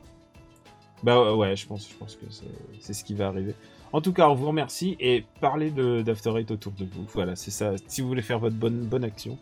Bah ouais, je pense, je pense que c'est- ce qui va arriver. En tout cas, on vous remercie et parlez d'After Eight autour de vous. Voilà, c'est ça. Si vous voulez faire votre bonne bonne action,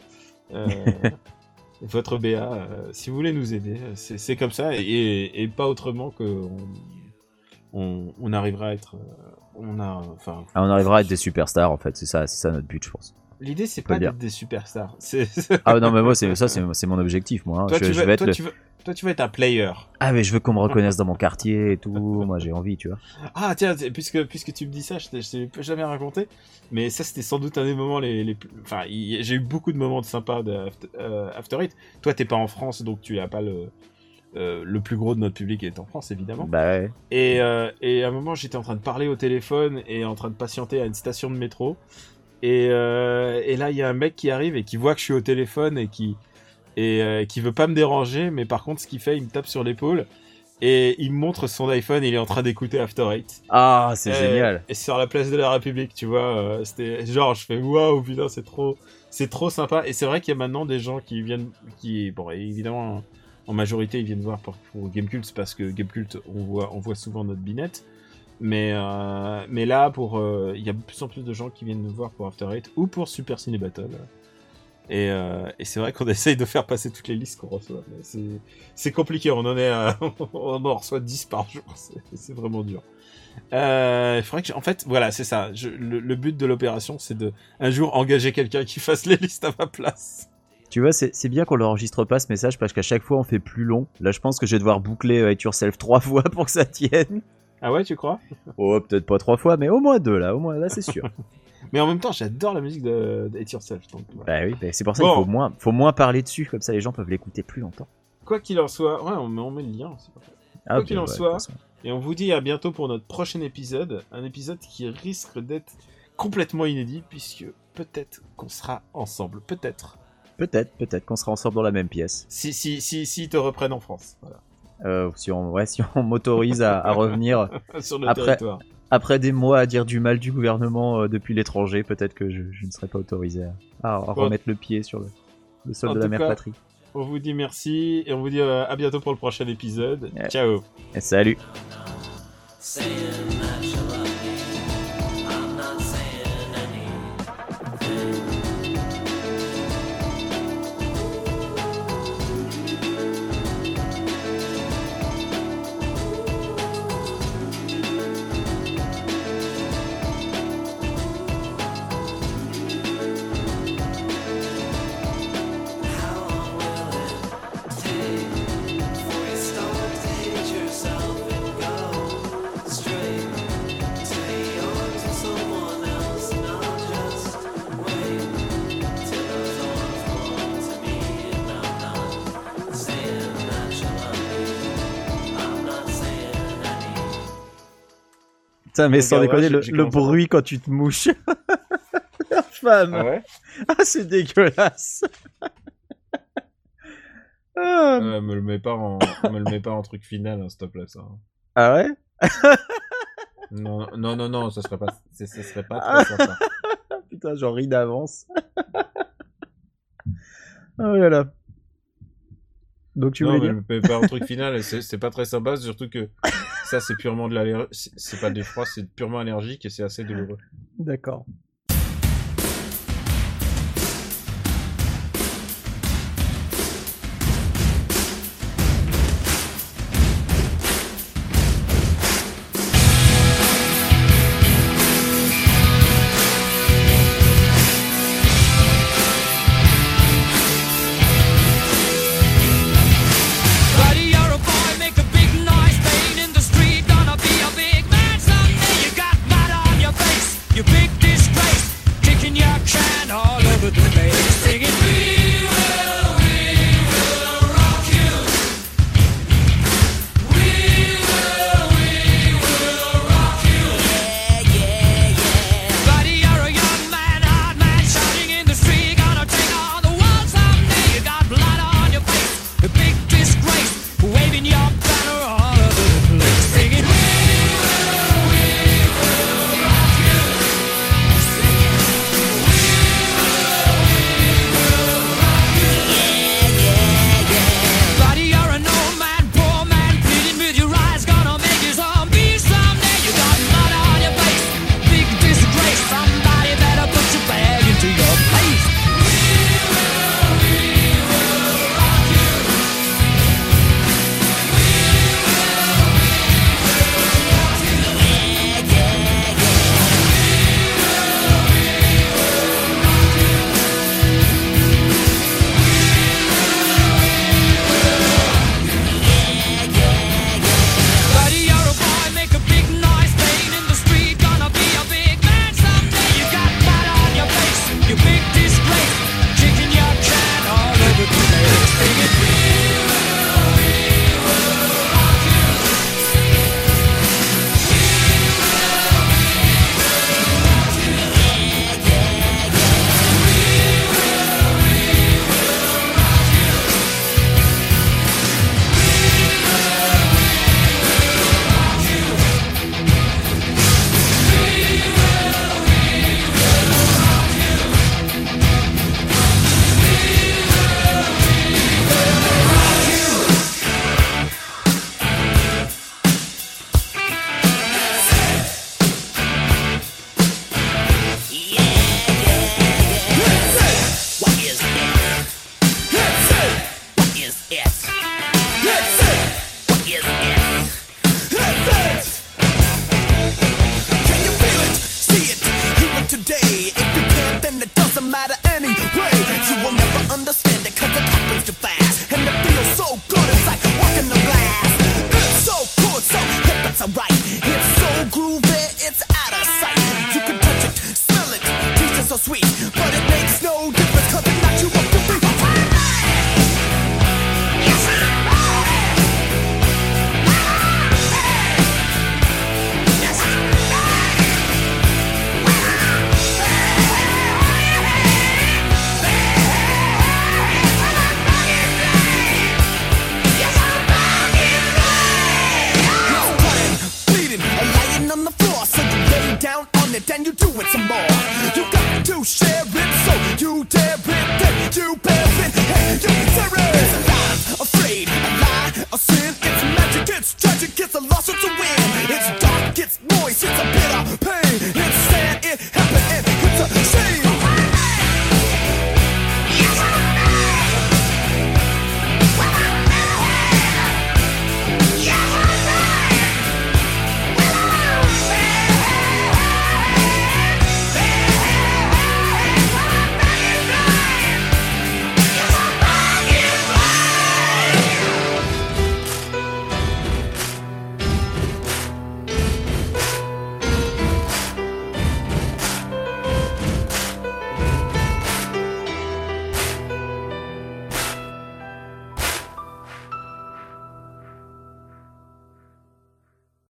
euh, votre BA, euh, si vous voulez nous aider, c'est c'est comme ça et, et pas autrement que on, on, on arrivera à être, euh, on a, enfin, Ah, on arrivera à être des superstars en fait, c'est ça, c'est ça notre but, je pense. L'idée c'est pas d'être des superstars. Ah non, mais moi, c'est ça, c'est mon objectif, moi. hein. toi, je, tu je veux, vais être toi, le- tu veux, toi, tu veux être un player. Ah, mais je veux qu'on me reconnaisse dans mon quartier et tout. Moi, j'ai envie, tu vois. Ah tiens, puisque puisque tu me dis ça, je t'ai- je t'ai jamais raconté, mais ça c'était sans doute un des moments les, les plus... Enfin, j'ai eu beaucoup de moments de sympas de After, euh, After Eight. Toi, t'es pas en France, donc tu as pas le euh, le plus gros de notre public est en France, évidemment. Bah ouais. Et, euh, et à un moment, j'étais en train de parler au téléphone et en train de patienter à une station de métro. Et, euh, et là, il y a un mec qui arrive et qui voit que je suis au téléphone et qui et euh, qui veut pas me déranger, mais par contre, ce qu'il fait, il me tape sur l'épaule et il me montre son iPhone. Et il est en train d'écouter After Eight. Ah, c'est génial. Et sur la place de la République, tu vois. euh, C'était genre, je fais waouh, putain, c'est trop, c'est trop sympa. Et c'est vrai qu'il y a maintenant des gens qui viennent, qui, bon, évidemment, en majorité, ils viennent voir pour, pour Gamecult parce que Gamecult, on voit, on voit souvent notre binette. Mais, euh, mais là, euh, il y a de plus en plus de gens qui viennent nous voir pour After Eight ou pour Super Ciné Battle. Et, euh, et c'est vrai qu'on essaye de faire passer toutes les listes qu'on reçoit. c'est, compliqué, on en est à, on en reçoit 10 par jour. C'est, vraiment dur. Euh, faudrait que, en fait, voilà, c'est ça. Le, but de l'opération, c'est de un jour engager quelqu'un qui fasse les listes à ma place. Tu vois, c'est bien qu'on l'enregistre pas ce message parce qu'à chaque fois on fait plus long. Là, je pense que je vais devoir boucler It Yourself trois fois pour que ça tienne. Ah ouais, tu crois? Oh, peut-être pas trois fois, mais au moins deux là, au moins là, c'est sûr. Mais en même temps, j'adore la musique de, de It Yourself. Donc, bah oui, bah, c'est pour ça Bon. qu'il faut moins, faut moins parler dessus, comme ça les gens peuvent l'écouter plus longtemps. Quoi qu'il en soit, ouais, on met, on met le lien. pas. Ah, Quoi qu'il en ouais, soit. Et on vous dit à bientôt pour notre prochain épisode. Un épisode qui risque d'être complètement inédit, puisque peut-être qu'on sera ensemble. Peut-être. peut-être, peut-être qu'on sera ensemble dans la même pièce. Si, si, si, si ils te reprennent en France. Voilà. Euh, si on, ouais, si on m'autorise à, à revenir Sur le Après- territoire. après des mois à dire du mal du gouvernement euh, depuis l'étranger, peut-être que je, je ne serai pas autorisé à, à Bon. remettre le pied sur le, le sol En de la mère cas- patrie. On vous dit merci et on vous dit euh, à bientôt pour le prochain épisode. Ouais. Ciao. Et salut. Putain, mais sans déconner, le, bruit quand tu te mouches. La femme. ouais? Ah, c'est dégueulasse. ah, Euh, Me le mets pas en, me le mets pas en truc final, hein, s'il te plaît ça. ah ouais? Non, non, non, non, ça serait pas, ça serait pas très sympa. Putain, j'en ris d'avance. oh là là. Donc tu non, voulais mais dire pas en truc final, c'est pas très sympa, surtout que ça c'est purement de l'allergie, c'est pas du froid, c'est purement allergique et c'est assez douloureux. D'accord.